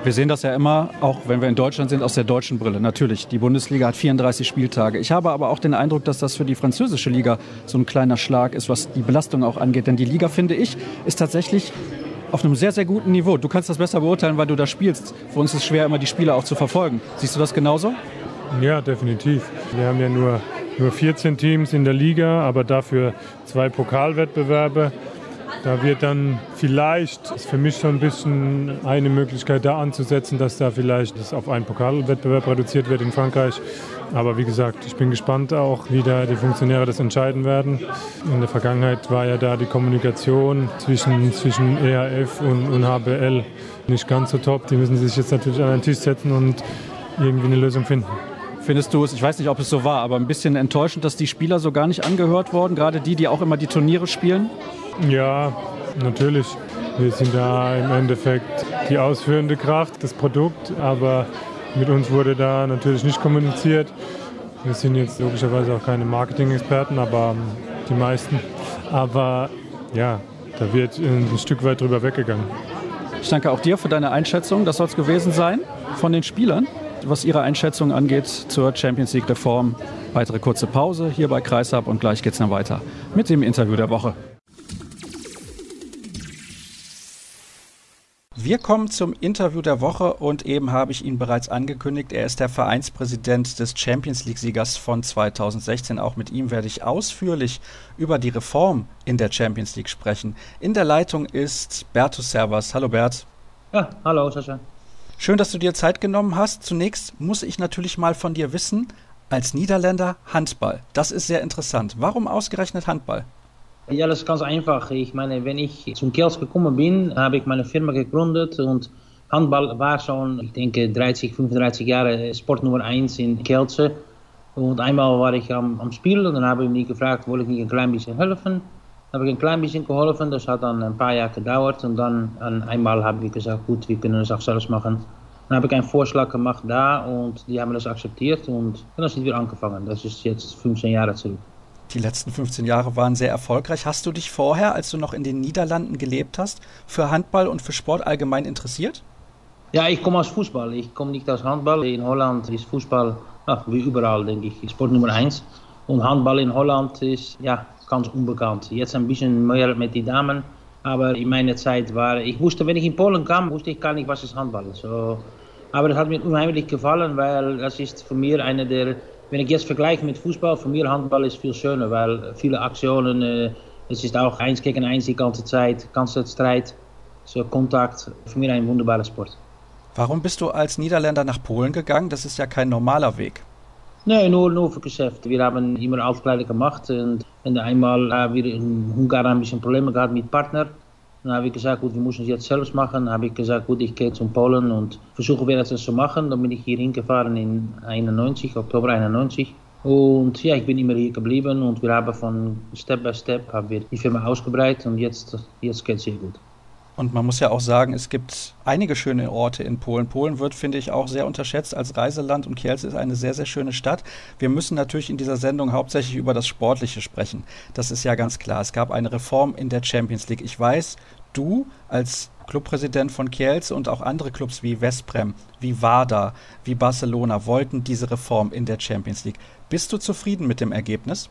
Wir sehen das ja immer, auch wenn wir in Deutschland sind, aus der deutschen Brille. Natürlich, die Bundesliga hat 34 Spieltage. Ich habe aber auch den Eindruck, dass das für die französische Liga so ein kleiner Schlag ist, was die Belastung auch angeht. Denn die Liga, finde ich, ist tatsächlich auf einem sehr, sehr guten Niveau. Du kannst das besser beurteilen, weil du da spielst. Für uns ist es schwer, immer die Spieler auch zu verfolgen. Siehst du das genauso? Ja, definitiv. Wir haben ja nur, nur 14 Teams in der Liga, aber dafür zwei Pokalwettbewerbe. Da wird dann vielleicht, ist für mich so ein bisschen eine Möglichkeit da anzusetzen, dass da vielleicht das auf einen Pokalwettbewerb reduziert wird in Frankreich. Aber wie gesagt, ich bin gespannt auch, wie da die Funktionäre das entscheiden werden. In der Vergangenheit war ja da die Kommunikation zwischen, zwischen ERF und, und HBL nicht ganz so top. Die müssen sich jetzt natürlich an einen Tisch setzen und irgendwie eine Lösung finden. Findest du es, ich weiß nicht, ob es so war, aber ein bisschen enttäuschend, dass die Spieler so gar nicht angehört wurden, gerade die, die auch immer die Turniere spielen? Ja, natürlich. Wir sind da im Endeffekt die ausführende Kraft, das Produkt, aber mit uns wurde da natürlich nicht kommuniziert. Wir sind jetzt logischerweise auch keine Marketing-Experten, aber ähm, die meisten. Aber ja, da wird ein Stück weit drüber weggegangen. Ich danke auch dir für deine Einschätzung. Das soll es gewesen sein von den Spielern, was ihre Einschätzung angeht zur Champions League-Reform. Weitere kurze Pause hier bei Kreisab und gleich geht es dann weiter mit dem Interview der Woche. Wir kommen zum Interview der Woche und eben habe ich ihn bereits angekündigt. Er ist der Vereinspräsident des Champions League-Siegers von 2016. Auch mit ihm werde ich ausführlich über die Reform in der Champions League sprechen. In der Leitung ist Bertus Servas. Hallo Bert. Ja, hallo Sascha. Schön, dass du dir Zeit genommen hast. Zunächst muss ich natürlich mal von dir wissen, als Niederländer Handball. Das ist sehr interessant. Warum ausgerechnet Handball? Ja, das ist ganz einfach. Ich meine, wenn ich zum Kiels gekommen bin, habe ich meine Firma gegründet und Handball war schon, ich denke, 30, 35 Jahre Sport Nummer 1 in Kielce. Und einmal war ich am, am Spiel und dann habe ich mich gefragt, wollte ich nicht ein klein bisschen helfen? Dann habe ich ein klein bisschen geholfen, das hat dann ein paar Jahre gedauert und dann einmal habe ich gesagt, gut, wir können das auch selbst machen. Dann habe ich einen Vorschlag gemacht da und die haben das akzeptiert und dann sind wir angefangen. Das ist jetzt 15 Jahre zurück. Die letzten 15 Jahre waren sehr erfolgreich. Hast du dich vorher, als du noch in den Niederlanden gelebt hast, für Handball und für Sport allgemein interessiert? Ja, ich komme aus Fußball. Ich komme nicht aus Handball. In Holland ist Fußball, ach, wie überall, denke ich, Sport Nummer eins. Und Handball in Holland ist ja ganz unbekannt. Jetzt ein bisschen mehr mit den Damen. Aber in meiner Zeit war, ich wusste, wenn ich in Polen kam, wusste ich gar nicht, was ist Handball. So, aber das hat mir unheimlich gefallen, weil das ist für mich einer der wenn ich jetzt vergleiche mit Fußball, für mich Handball ist viel schöner, weil viele Aktionen, äh, es ist auch eins gegen eins die ganze Zeit, ganze Streit, so Kontakt, für mich ein wunderbarer Sport. Warum bist du als Niederländer nach Polen gegangen? Das ist ja kein normaler Weg. Nee, nur, nur für Geschäft. Wir haben immer Aufkleidung gemacht und, und einmal haben wir in Ungarn ein bisschen Probleme gehabt mit Partner. Dann habe ich gesagt, gut, wir müssen es jetzt selbst machen. Dann habe ich gesagt, gut, ich gehe zum Polen und versuche wir das zu machen. Dann bin ich hier hingefahren in 91, Oktober 91. Und ja, ich bin immer hier geblieben und wir haben von Step by Step haben wir die Firma ausgebreitet und jetzt, jetzt geht es sehr gut. Und man muss ja auch sagen, es gibt einige schöne Orte in Polen. Polen wird, finde ich, auch sehr unterschätzt als Reiseland und Kielce ist eine sehr, sehr schöne Stadt. Wir müssen natürlich in dieser Sendung hauptsächlich über das Sportliche sprechen. Das ist ja ganz klar. Es gab eine Reform in der Champions League. Ich weiß, du als Clubpräsident von Kielce und auch andere Clubs wie Vesprem, wie Wada, wie Barcelona wollten diese Reform in der Champions League. Bist du zufrieden mit dem Ergebnis?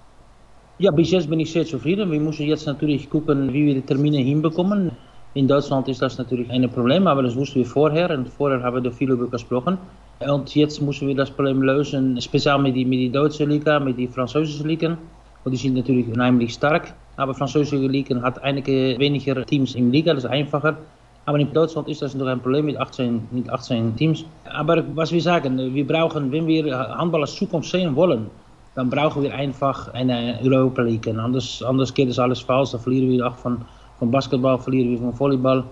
Ja, bis jetzt bin ich sehr zufrieden. Wir müssen jetzt natürlich gucken, wie wir die Termine hinbekommen. In Deutschland ist das natürlich ein Problem, aber das wussten wir vorher und vorher haben wir viel über gesprochen. Und jetzt müssen wir das Problem lösen, speziell mit der mit deutschen Liga, mit der französischen Liga. Und die sind natürlich stark. Aber die französische Liga hat einige weniger Teams in Liga, das ist einfacher. Aber in Deutschland ist das noch ein Problem mit 18, mit 18 Teams. Aber was wir sagen, wir brauchen, wenn wir Handball als Zukunft sehen wollen, dann brauchen wir einfach eine Europa League. Anders, anders geht es alles falsch, dann verlieren wir auch von von Basketball verlieren wir von Volleyball.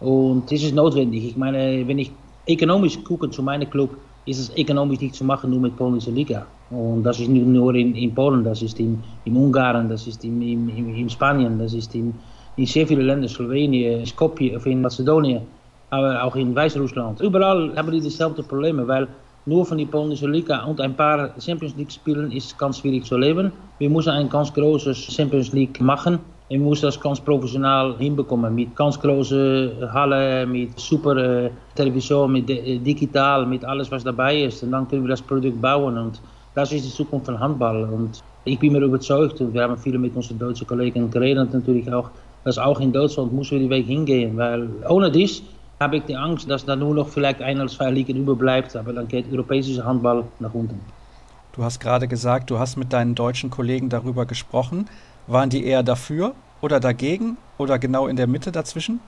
Und das ist notwendig. Ich meine, wenn ich ökonomisch gucke zu meinem Club, ist es ökonomisch nicht zu machen, nur mit polnischer Liga. Und das ist nicht nur in, in Polen, das ist in, in Ungarn, das ist in, in, in Spanien, das ist in, in sehr vielen Ländern, Slowenien, Skopje, in Mazedonien, aber auch in Weißrussland. Überall haben die dieselben Probleme, weil nur von die polnische Liga und ein paar Champions League Spielen ist ganz schwierig zu leben. Wir müssen ein ganz großes Champions League machen. Wir müssen das ganz professionell hinbekommen. Mit ganz große Halle, mit super äh, Television, mit äh, digital, mit alles was dabei ist. Und dann können wir das Produkt bauen. Und das ist die Zukunft von Handball. Und ich bin mir überzeugt, und wir haben viele mit unseren deutschen Kollegen geredet natürlich auch, dass auch in Deutschland müssen wir die Weg hingehen. Weil ohne dies habe ich die Angst, dass da nur noch vielleicht ein oder zwei Ligen überbleibt, aber dann geht europäischer Handball nach unten. Du hast gerade gesagt, du hast mit deinen deutschen Kollegen darüber gesprochen. Waren die eher dafür oder dagegen oder genau in der Mitte dazwischen?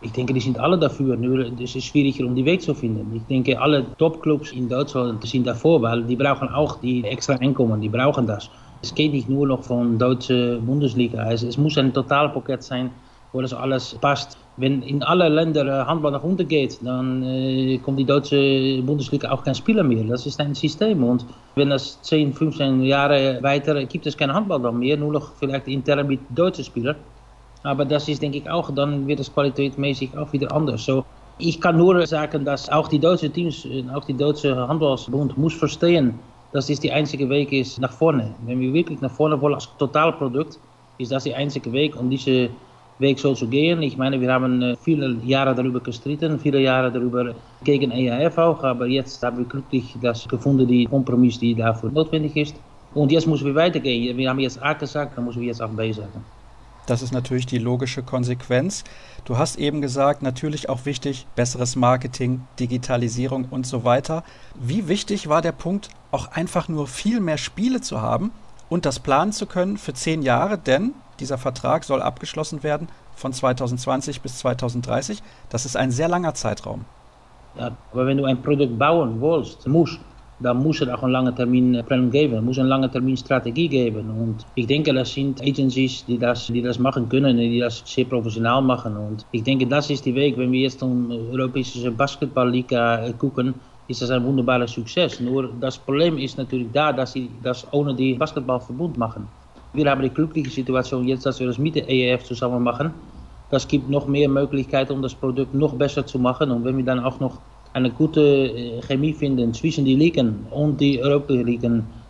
Ich denke, die sind alle dafür, nur es ist schwieriger, um die Weg zu finden. Ich denke, alle Topclubs in Deutschland sind davor, weil die brauchen auch die extra Einkommen, die brauchen das. Es geht nicht nur noch von deutsche Bundesliga, also es muss ein Totalpaket sein, wo das alles passt. Wenn in alle Länder Handball nach unten geht, dann äh, kommt die deutsche Bundesliga auch kein Spieler mehr. Das ist ein System. Und wenn das 10, 15 Jahre weiter gibt es kein Handball dann mehr, nur noch vielleicht intern mit deutschen Spielern. Aber das ist, denke ich, auch, dann wird es qualitätsmäßig auch wieder anders. So, ich kann nur sagen, dass auch die deutschen Teams, auch die deutsche Handballbund muss verstehen, dass das die einzige Weg ist nach vorne. Wenn wir wirklich nach vorne wollen als Totalprodukt, ist das der einzige Weg, um diese Weg so zu gehen. Ich meine, wir haben äh, viele Jahre darüber gestritten, viele Jahre darüber gegen EAF auch, aber jetzt haben wir glücklich das gefunden, die Kompromiss, die dafür notwendig ist. Und jetzt müssen wir weitergehen. Wir haben jetzt A gesagt, dann müssen wir jetzt auch B sagen. Das ist natürlich die logische Konsequenz. Du hast eben gesagt, natürlich auch wichtig, besseres Marketing, Digitalisierung und so weiter. Wie wichtig war der Punkt, auch einfach nur viel mehr Spiele zu haben und das planen zu können für zehn Jahre? Denn dieser Vertrag soll abgeschlossen werden von 2020 bis 2030. Das ist ein sehr langer Zeitraum. Aber wenn du ein Produkt bauen willst, musst, dann muss es auch einen langen Terminplan geben, muss eine lange Terminstrategie geben. Und ich denke, das sind Agencies, die das, die das machen können, die das sehr professionell machen. Und ich denke, das ist die Weg, wenn wir jetzt um Europäische Basketballliga gucken, ist das ein wunderbarer Success. Nur das Problem ist natürlich da, dass sie das ohne die Basketballverbund machen. Wir haben die glückliche Situation jetzt, dass wir das mit der EEF zusammen machen. Das gibt noch mehr Möglichkeiten, um das Produkt noch besser zu machen. Und wenn wir dann auch noch eine gute äh, Chemie finden zwischen die Ligen und die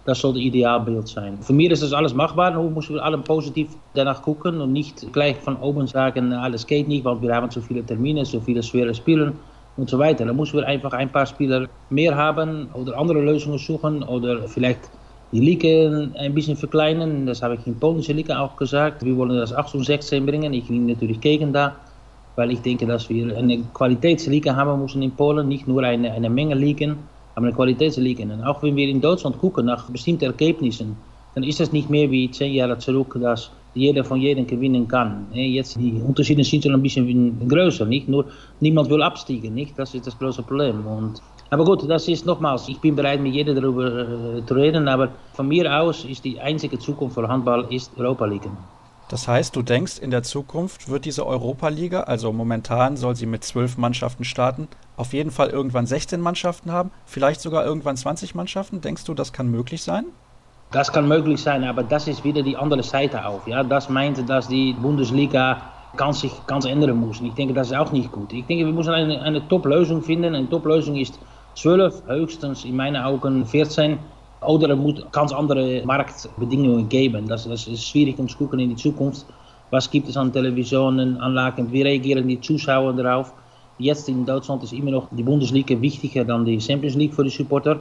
das soll das Idealbild sein. Für mich ist das alles machbar, nur müssen wir alle positiv danach gucken und nicht gleich von oben sagen, alles geht nicht, weil wir haben zu viele Termine, zu viele schwere Spiele und so weiter. Da müssen wir einfach ein paar Spieler mehr haben oder andere Lösungen suchen oder vielleicht die Liga ein bisschen verkleinern. Das habe ich in polnische Liga auch gesagt. Wir wollen das 8 und 16 bringen. Ich bin natürlich gegen da, weil ich denke, dass wir eine Qualitätsliga haben müssen in Polen, nicht nur eine, eine Menge Ligen, aber eine Qualitätsliga. Und auch wir in Deutschland gucken nach bestimmten Ergebnissen, dann ist das nicht mehr wie zehn Jahre zurück, dass jeder von jedem gewinnen kann. Jetzt die Unterschiede schon ein bisschen größer, nicht nur niemand will absteigen, nicht? Das ist das große Problem. Und aber gut, das ist nochmals, ich bin bereit, mit jedem darüber äh, zu reden, aber von mir aus ist die einzige Zukunft für Handball ist Europa League. Das heißt, du denkst, in der Zukunft wird diese Europa-Liga, also momentan soll sie mit zwölf Mannschaften starten, auf jeden Fall irgendwann 16 Mannschaften haben, vielleicht sogar irgendwann 20 Mannschaften. Denkst du, das kann möglich sein? Das kann möglich sein, aber das ist wieder die andere Seite auf. Ja? Das meint, dass die Bundesliga ganz sich ganz ändern muss. Ich denke, das ist auch nicht gut. Ich denke, wir müssen eine, eine Top-Lösung finden. Eine Top-Lösung ist 12, höchstens in meinen Augen 14. Oder muss ganz andere Marktbedingungen geben. Das, das ist schwierig um zu gucken in die Zukunft. Was gibt es an Televisionenanlagen? Wie reagieren die Zuschauer darauf? Jetzt in Deutschland ist immer noch die Bundesliga wichtiger dan die Champions League für die Supporter.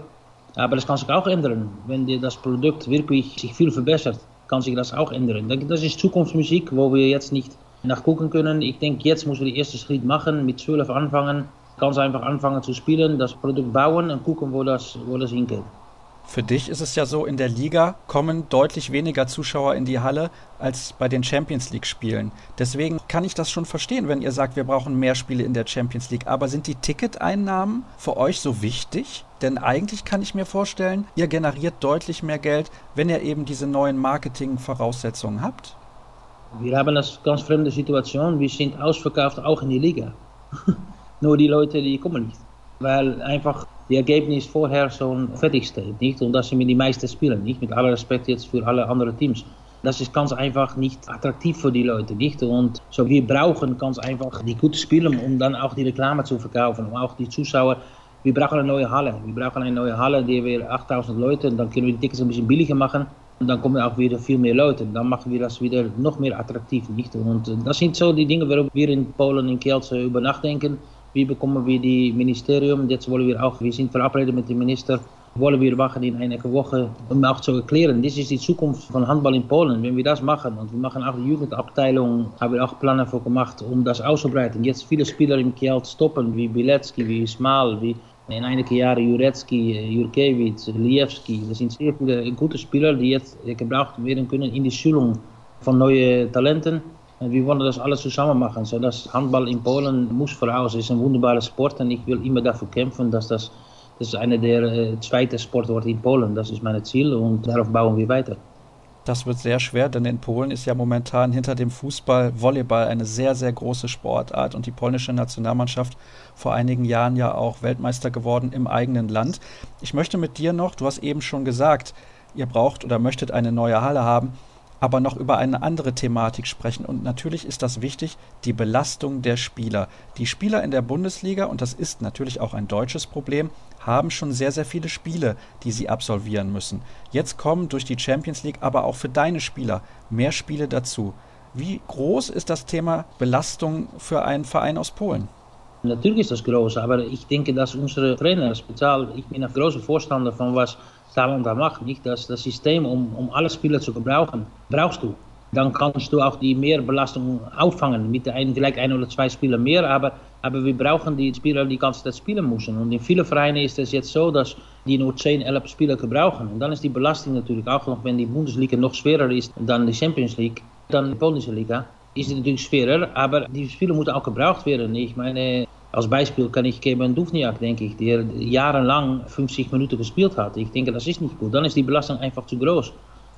Aber das kann sich auch ändern. Wenn das Produkt wirklich sich viel verbessert, kann sich das auch ändern. Das ist Zukunftsmusik, wo wir jetzt nicht nachgucken können. Ich denke, jetzt müssen wir den ersten Schritt machen, mit 12 anfangen ganz einfach anfangen zu spielen, das Produkt bauen und gucken, wo das, wo das hingeht. Für dich ist es ja so, in der Liga kommen deutlich weniger Zuschauer in die Halle als bei den Champions League-Spielen. Deswegen kann ich das schon verstehen, wenn ihr sagt, wir brauchen mehr Spiele in der Champions League. Aber sind die Ticketeinnahmen für euch so wichtig? Denn eigentlich kann ich mir vorstellen, ihr generiert deutlich mehr Geld, wenn ihr eben diese neuen Marketing-Voraussetzungen habt. Wir haben eine ganz fremde Situation. Wir sind ausverkauft auch in die Liga. Nur die Leute, die kommen nicht. Weil einfach die Ergebnis vorher schon fertig steht. Nicht? Und das sind die meisten Spieler, nicht? Mit aller Respekt jetzt für alle anderen Teams. Das ist ganz einfach nicht attraktiv für die Leute, nicht? Und so wir brauchen ganz einfach die guten Spieler, um dann auch die Reklame zu verkaufen, um auch die Zuschauer wir brauchen eine neue Halle. Wir brauchen eine neue Halle, die wir 8000 Leute, dann können wir die Tickets ein bisschen billiger machen. Und dann kommen auch wieder viel mehr Leute. Dann machen wir das wieder noch mehr attraktiv. Nicht? Und das sind so die Dinge, worüber wir in Polen, in Kielce über nachdenken. Wie bekommen wir die Ministerium? Jetzt wollen wir auch, wir sind verabredet mit dem Minister, wollen wir machen in einer Woche, um auch zu erklären, das ist die Zukunft von Handball in Polen. Wenn wir das machen, und wir machen auch die Jugendabteilung, haben wir auch Pläne für gemacht, um das auszubreiten. Jetzt viele Spieler im Kiel stoppen, wie Bilecki, wie Smal, wie in einigen Jahren Jurecki, Jurkiewicz, Lievski. Das sind sehr viele gute Spieler, die jetzt gebraucht werden können in die Schulung von neuen Talenten. Wir wollen das alles zusammen machen, sodass Handball in Polen muss voraus. Es ist ein wunderbarer Sport und ich will immer dafür kämpfen, dass das, das ist eine der äh, zweite Sportorte in Polen. Das ist mein Ziel und darauf bauen wir weiter. Das wird sehr schwer, denn in Polen ist ja momentan hinter dem Fußball Volleyball eine sehr, sehr große Sportart und die polnische Nationalmannschaft vor einigen Jahren ja auch Weltmeister geworden im eigenen Land. Ich möchte mit dir noch, du hast eben schon gesagt, ihr braucht oder möchtet eine neue Halle haben aber noch über eine andere Thematik sprechen. Und natürlich ist das wichtig, die Belastung der Spieler. Die Spieler in der Bundesliga, und das ist natürlich auch ein deutsches Problem, haben schon sehr, sehr viele Spiele, die sie absolvieren müssen. Jetzt kommen durch die Champions League aber auch für deine Spieler mehr Spiele dazu. Wie groß ist das Thema Belastung für einen Verein aus Polen? Natürlich ist das groß, aber ich denke, dass unsere Trainer, speziell, ich bin ein großer Vorstander von was Thailand da macht, nicht? Das, das System, um, um alle Spieler zu gebrauchen, brauchst du. Dann kannst du auch die Mehrbelastung auffangen mit ein, vielleicht ein oder zwei Spieler mehr, aber, aber wir brauchen die Spieler, die ganze Zeit spielen müssen. Und in vielen Vereinen ist es jetzt so, dass die nur 10, 11 Spieler gebrauchen. Und dann ist die Belastung natürlich auch noch, wenn die Bundesliga noch schwerer ist dan die Champions League, dann die polnische Liga, ist es natürlich schwerer, die Spieler moeten auch gebraucht werden. Ich meine, als Beispiel kann ich Kevin Duvniak, denke ich, der jahrelang 50 Minuten gespielt hat. Ich denke, das ist nicht gut. Dann ist die Belastung einfach zu groß.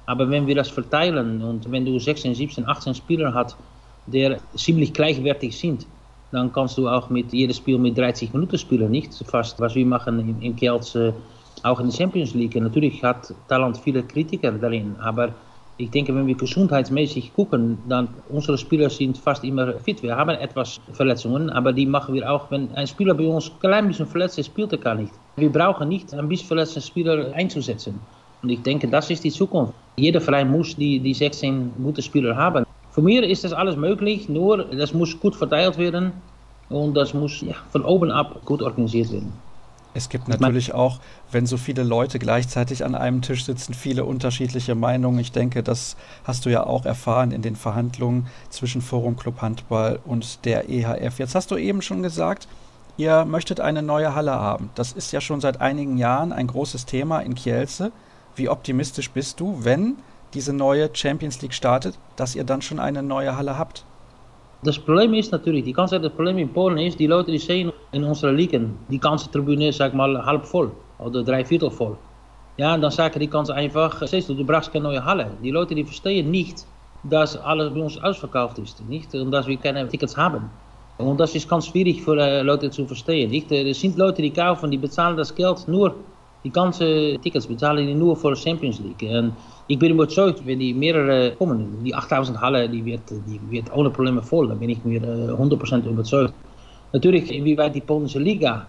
Aber wenn wir das verteilen und wenn du 16, 17, 18 Spieler hast, die ziemlich gleichwertig sind, dann kannst du auch mit jedem Spiel mit 30 Minuten spielen, nicht fast, was wir machen in, in äh, auch in der Champions League. Natürlich hat Talent viele Kritiker darin, aber ich denke, wenn wir gesundheitsmäßig gucken, dann unsere Spieler sind fast immer fit. Wir haben etwas Verletzungen, aber die machen wir auch, wenn ein Spieler bei uns ein klein bisschen verletzt ist, spielt er gar nicht. Wir brauchen nicht ein bisschen verletzten Spieler einzusetzen. Und ich denke, das ist die Zukunft. Jeder Verein muss die, die 16 gute Spieler haben. Für mich ist das alles möglich, nur das muss gut verteilt werden und das muss ja, von oben ab gut organisiert werden. Es gibt natürlich auch, wenn so viele Leute gleichzeitig an einem Tisch sitzen, viele unterschiedliche Meinungen. Ich denke, das hast du ja auch erfahren in den Verhandlungen zwischen Forum Club Handball und der EHF. Jetzt hast du eben schon gesagt, ihr möchtet eine neue Halle haben. Das ist ja schon seit einigen Jahren ein großes Thema in Kielce. Wie optimistisch bist du, wenn diese neue Champions League startet, dass ihr dann schon eine neue Halle habt? Das Problem ist natürlich, die ganze das Problem in Polen ist, die Leute, die sehen in unserer Ligen, die ganze Tribüne, sag mal, halb voll oder drei Viertel voll. Ja, dann sagen die ganz einfach, siehst du, du brauchst keine neue Halle. Die Leute, die verstehen nicht, dass alles bei uns ausverkauft ist, nicht? Und dass wir keine Tickets haben. Und das ist ganz schwierig für äh, Leute zu verstehen, nicht? Es sind Leute, die kaufen, die bezahlen das Geld nur, die ganze Tickets die nur für Champions League. Und ich bin überzeugt, wenn die mehrere kommen, die 8000 Halle, die wird, die wird ohne Probleme voll. Da bin ich mir 100% äh, überzeugt. Natürlich, inwieweit die polnische Liga,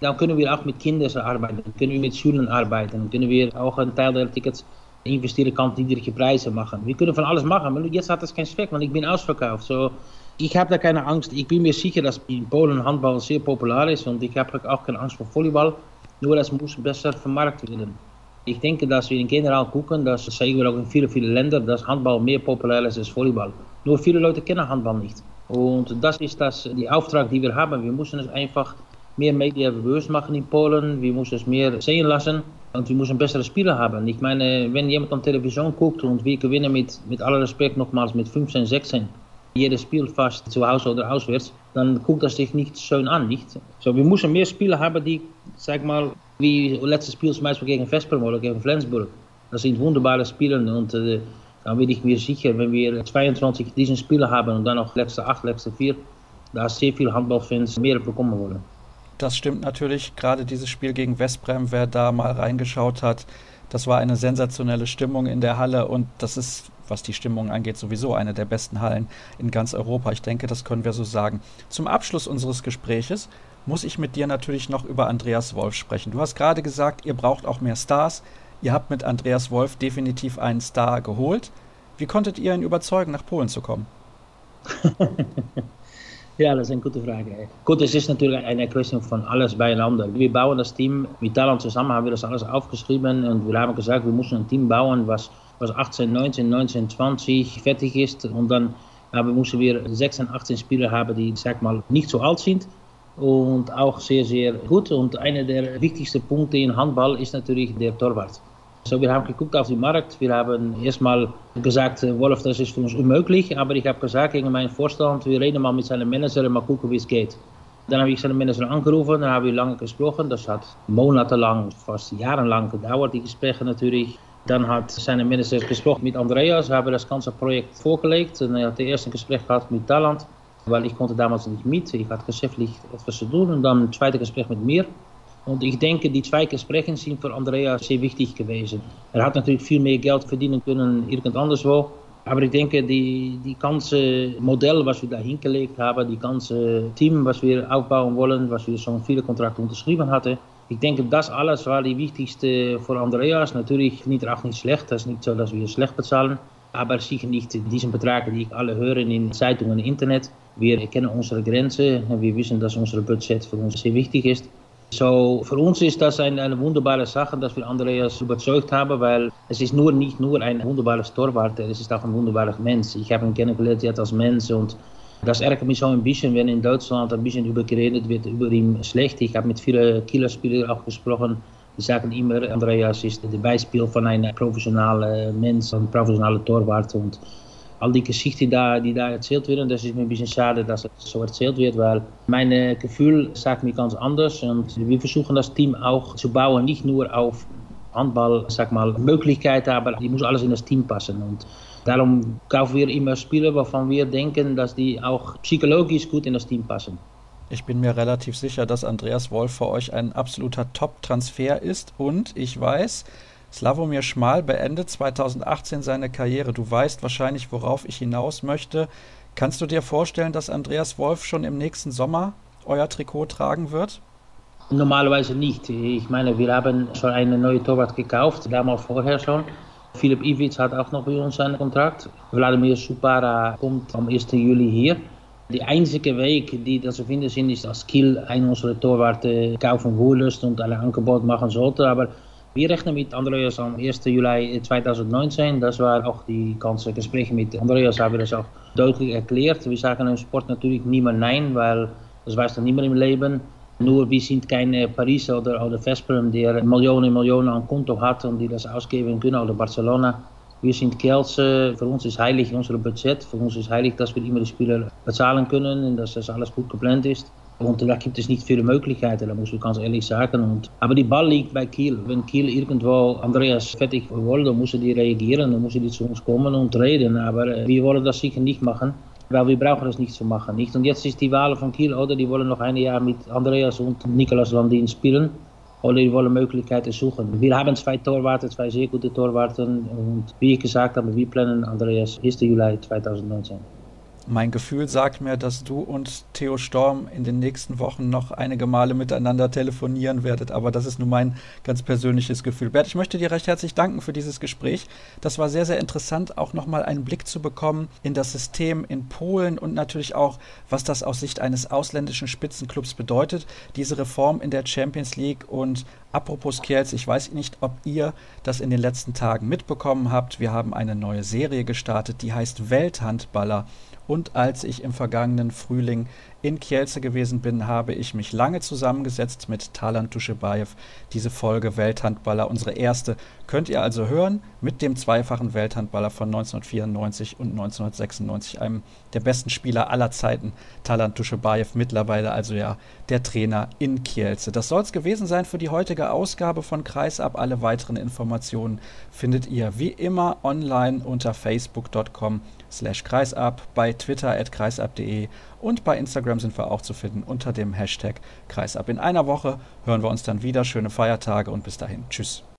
dann können wir auch mit Kindern arbeiten, können wir mit Schulen arbeiten, können wir auch einen Teil der Tickets investieren, kann niedrige Preise machen. Wir können von alles machen, aber jetzt hat das keinen Zweck, weil ich bin ausverkauft. So, ich habe da keine Angst. Ich bin mir sicher, dass in Polen Handball sehr populär ist und ich habe auch keine Angst vor Volleyball. Nur das muss besser vermarkt werden. Ich denke, dass wir in general gucken, das sehen wir auch in viele, viele Länder, dass Handball mehr populär ist als Volleyball. Nur viele Leute kennen Handball nicht. Und das ist das, die Auftrag, die wir haben. Wir müssen es einfach mehr Media bewusst machen in Polen. Wir müssen es mehr sehen lassen. Und wir müssen bessere Spieler haben. Ich meine, wenn jemand an Television guckt und wir gewinnen mit, mit aller Respekt nochmals mit 15, 16, jedes Spiel fast zu Hause oder auswärts, dann guckt das sich nicht schön an, nicht? So, wir müssen mehr Spieler haben, die, sag mal, wie letztes Spiel zum Beispiel gegen Vesperm oder gegen Flensburg. Das sind wunderbare Spiele und äh, dann bin ich mir sicher, wenn wir 22 diesen Spieler haben und dann noch letzte 8, letzte 4, da sehr viele Handballfans mehr bekommen wollen. das stimmt natürlich. Gerade dieses Spiel gegen Westbrem, wer da mal reingeschaut hat, das war eine sensationelle Stimmung in der Halle und das ist, was die Stimmung angeht, sowieso eine der besten Hallen in ganz Europa. Ich denke, das können wir so sagen. Zum Abschluss unseres Gespräches muss ich mit dir natürlich noch über Andreas Wolf sprechen. Du hast gerade gesagt, ihr braucht auch mehr Stars. Ihr habt mit Andreas Wolf definitiv einen Star geholt. Wie konntet ihr ihn überzeugen, nach Polen zu kommen? ja, das ist eine gute Frage. Gut, es ist natürlich eine Question von alles beieinander. Wir bauen das Team mit Thailand zusammen, haben wir das alles aufgeschrieben und wir haben gesagt, wir müssen ein Team bauen, was, was 18, 19, 19, 20 fertig ist und dann haben, müssen wir 16, 18 Spieler haben, die, sag mal, nicht so alt sind und auch sehr, sehr gut. Und einer der wichtigsten Punkte in Handball ist natürlich der Torwart. So, wir haben geguckt auf den Markt. Wir haben erstmal gesagt, Wolf, das ist für uns unmöglich. Aber ich habe gesagt gegen meinen Vorstand, wir reden mal mit seinem Manager und mal gucken, wie es geht. Dann habe ich seinen Manager angerufen, dann haben wir lange gesprochen. Das hat monatelang, fast jahrelang gedauert, die Gespräche natürlich. Dann hat sein Manager gesprochen mit Andreas, wir haben das ganze Projekt vorgelegt. Und er hat das erste Gespräch gehabt mit weil ich konnte damals nicht mit. Ich hatte geschäftlich etwas zu tun. Und dann ein zweites Gespräch mit mir. Und ich denke, die zwei Gespräche sind für Andrea sehr wichtig gewesen. Er hat natürlich viel mehr Geld verdienen können irgend anderswo. Aber ich denke, die, die ganze Modell, was wir da hingelegt haben, die ganze Team, was wir aufbauen wollen, was wir schon viele Kontrakte unterschrieben hatten, ich denke, das alles war die wichtigste für Andreas. Natürlich nicht auch nicht schlecht, das ist nicht so, dass wir schlecht bezahlen, aber sicher nicht diesen Betrag, die ich alle höre in Zeitungen und Internet. Wir kennen unsere Grenzen, wir wissen, dass unser Budget für uns sehr wichtig ist. So, für uns ist das eine, eine wunderbare Sache, dass wir Andreas überzeugt haben, weil es ist nur, nicht nur ein wunderbares Torwart, es ist auch ein wunderbarer Mensch. Ich habe ihn kennengelernt als Mensch und das ärgert mich so ein bisschen, wenn in Deutschland ein bisschen über geredet wird, über ihn schlecht. Ich habe mit vielen Killerspielern auch gesprochen, die sagen immer, Andreas ist der Beispiel von einem professionellen Mensch, ein professioneller Torwart all die Geschichten, die, die da erzählt werden, das ist mir ein bisschen schade, dass es so erzählt wird, weil mein Gefühl sagt mir ganz anders und wir versuchen das Team auch zu bauen, nicht nur auf Handball, sag mal, Möglichkeiten, aber die muss alles in das Team passen und darum kaufen wir immer Spieler, wovon wir denken, dass die auch psychologisch gut in das Team passen. Ich bin mir relativ sicher, dass Andreas Wolf für euch ein absoluter Top-Transfer ist und ich weiß, Slavomir Schmal beendet 2018 seine Karriere. Du weißt wahrscheinlich, worauf ich hinaus möchte. Kannst du dir vorstellen, dass Andreas Wolf schon im nächsten Sommer euer Trikot tragen wird? Normalerweise nicht. Ich meine, wir haben schon eine neue Torwart gekauft, damals vorher schon. Philipp Ivic hat auch noch bei uns einen Kontrakt. Wladimir Supara kommt am 1. Juli hier. Die einzige Weg, die das zu finden sind, ist, dass Kiel einen unserer Torwarte kaufen wollust und ein Angebot machen sollte. Aber wir rechnen mit Andreas am 1. Juli 2019. Das war auch die ganze Gespräche mit Andreas, haben wir das auch deutlich erklärt. Wir sagen im Sport natürlich niemand nein, weil das weiß dann niemand im Leben. Nur wir sind keine Paris oder, oder Veszprem, der Millionen Millionen an Konto hat und die das ausgeben können, oder Barcelona. Wir sind Kielce, für uns ist heilig unser Budget, für uns ist heilig, dass wir immer die Spieler bezahlen können und dass das alles gut geplant ist. Da gibt es nicht viele Möglichkeiten, da muss ich ganz ehrlich sagen. Und, aber die Ball liegt bei Kiel. Wenn Kiel irgendwo Andreas fertig dann müssen die reagieren, dann müssen die zu uns kommen und reden. Aber äh, wir wollen das sicher nicht machen, weil wir brauchen das nicht zu machen. Nicht? Und jetzt ist die Wahl von Kiel, oder die wollen noch ein Jahr mit Andreas und Nicolas Landin spielen. Oder die wollen Möglichkeiten suchen. Wir haben zwei Torwarten, zwei sehr gute Torwarten. Und wie ich gesagt habe, wir planen Andreas 1. Juli 2019. Mein Gefühl sagt mir, dass du und Theo Storm in den nächsten Wochen noch einige Male miteinander telefonieren werdet, aber das ist nur mein ganz persönliches Gefühl. Bert, ich möchte dir recht herzlich danken für dieses Gespräch. Das war sehr, sehr interessant, auch nochmal einen Blick zu bekommen in das System in Polen und natürlich auch, was das aus Sicht eines ausländischen Spitzenclubs bedeutet, diese Reform in der Champions League und Apropos Kielz, ich weiß nicht, ob ihr das in den letzten Tagen mitbekommen habt. Wir haben eine neue Serie gestartet, die heißt Welthandballer. Und als ich im vergangenen Frühling in Kielce gewesen bin, habe ich mich lange zusammengesetzt mit Talan Tuschebaev. Diese Folge Welthandballer, unsere erste, könnt ihr also hören mit dem zweifachen Welthandballer von 1994 und 1996, einem der besten Spieler aller Zeiten, Talan Tuschebaev, mittlerweile also ja der Trainer in Kielce. Das soll es gewesen sein für die heutige Ausgabe von Kreisab. Alle weiteren Informationen findet ihr wie immer online unter facebook.com slash kreisab, bei twitter at kreisab.de und bei Instagram sind wir auch zu finden unter dem Hashtag Kreisab. In einer Woche hören wir uns dann wieder. Schöne Feiertage und bis dahin. Tschüss.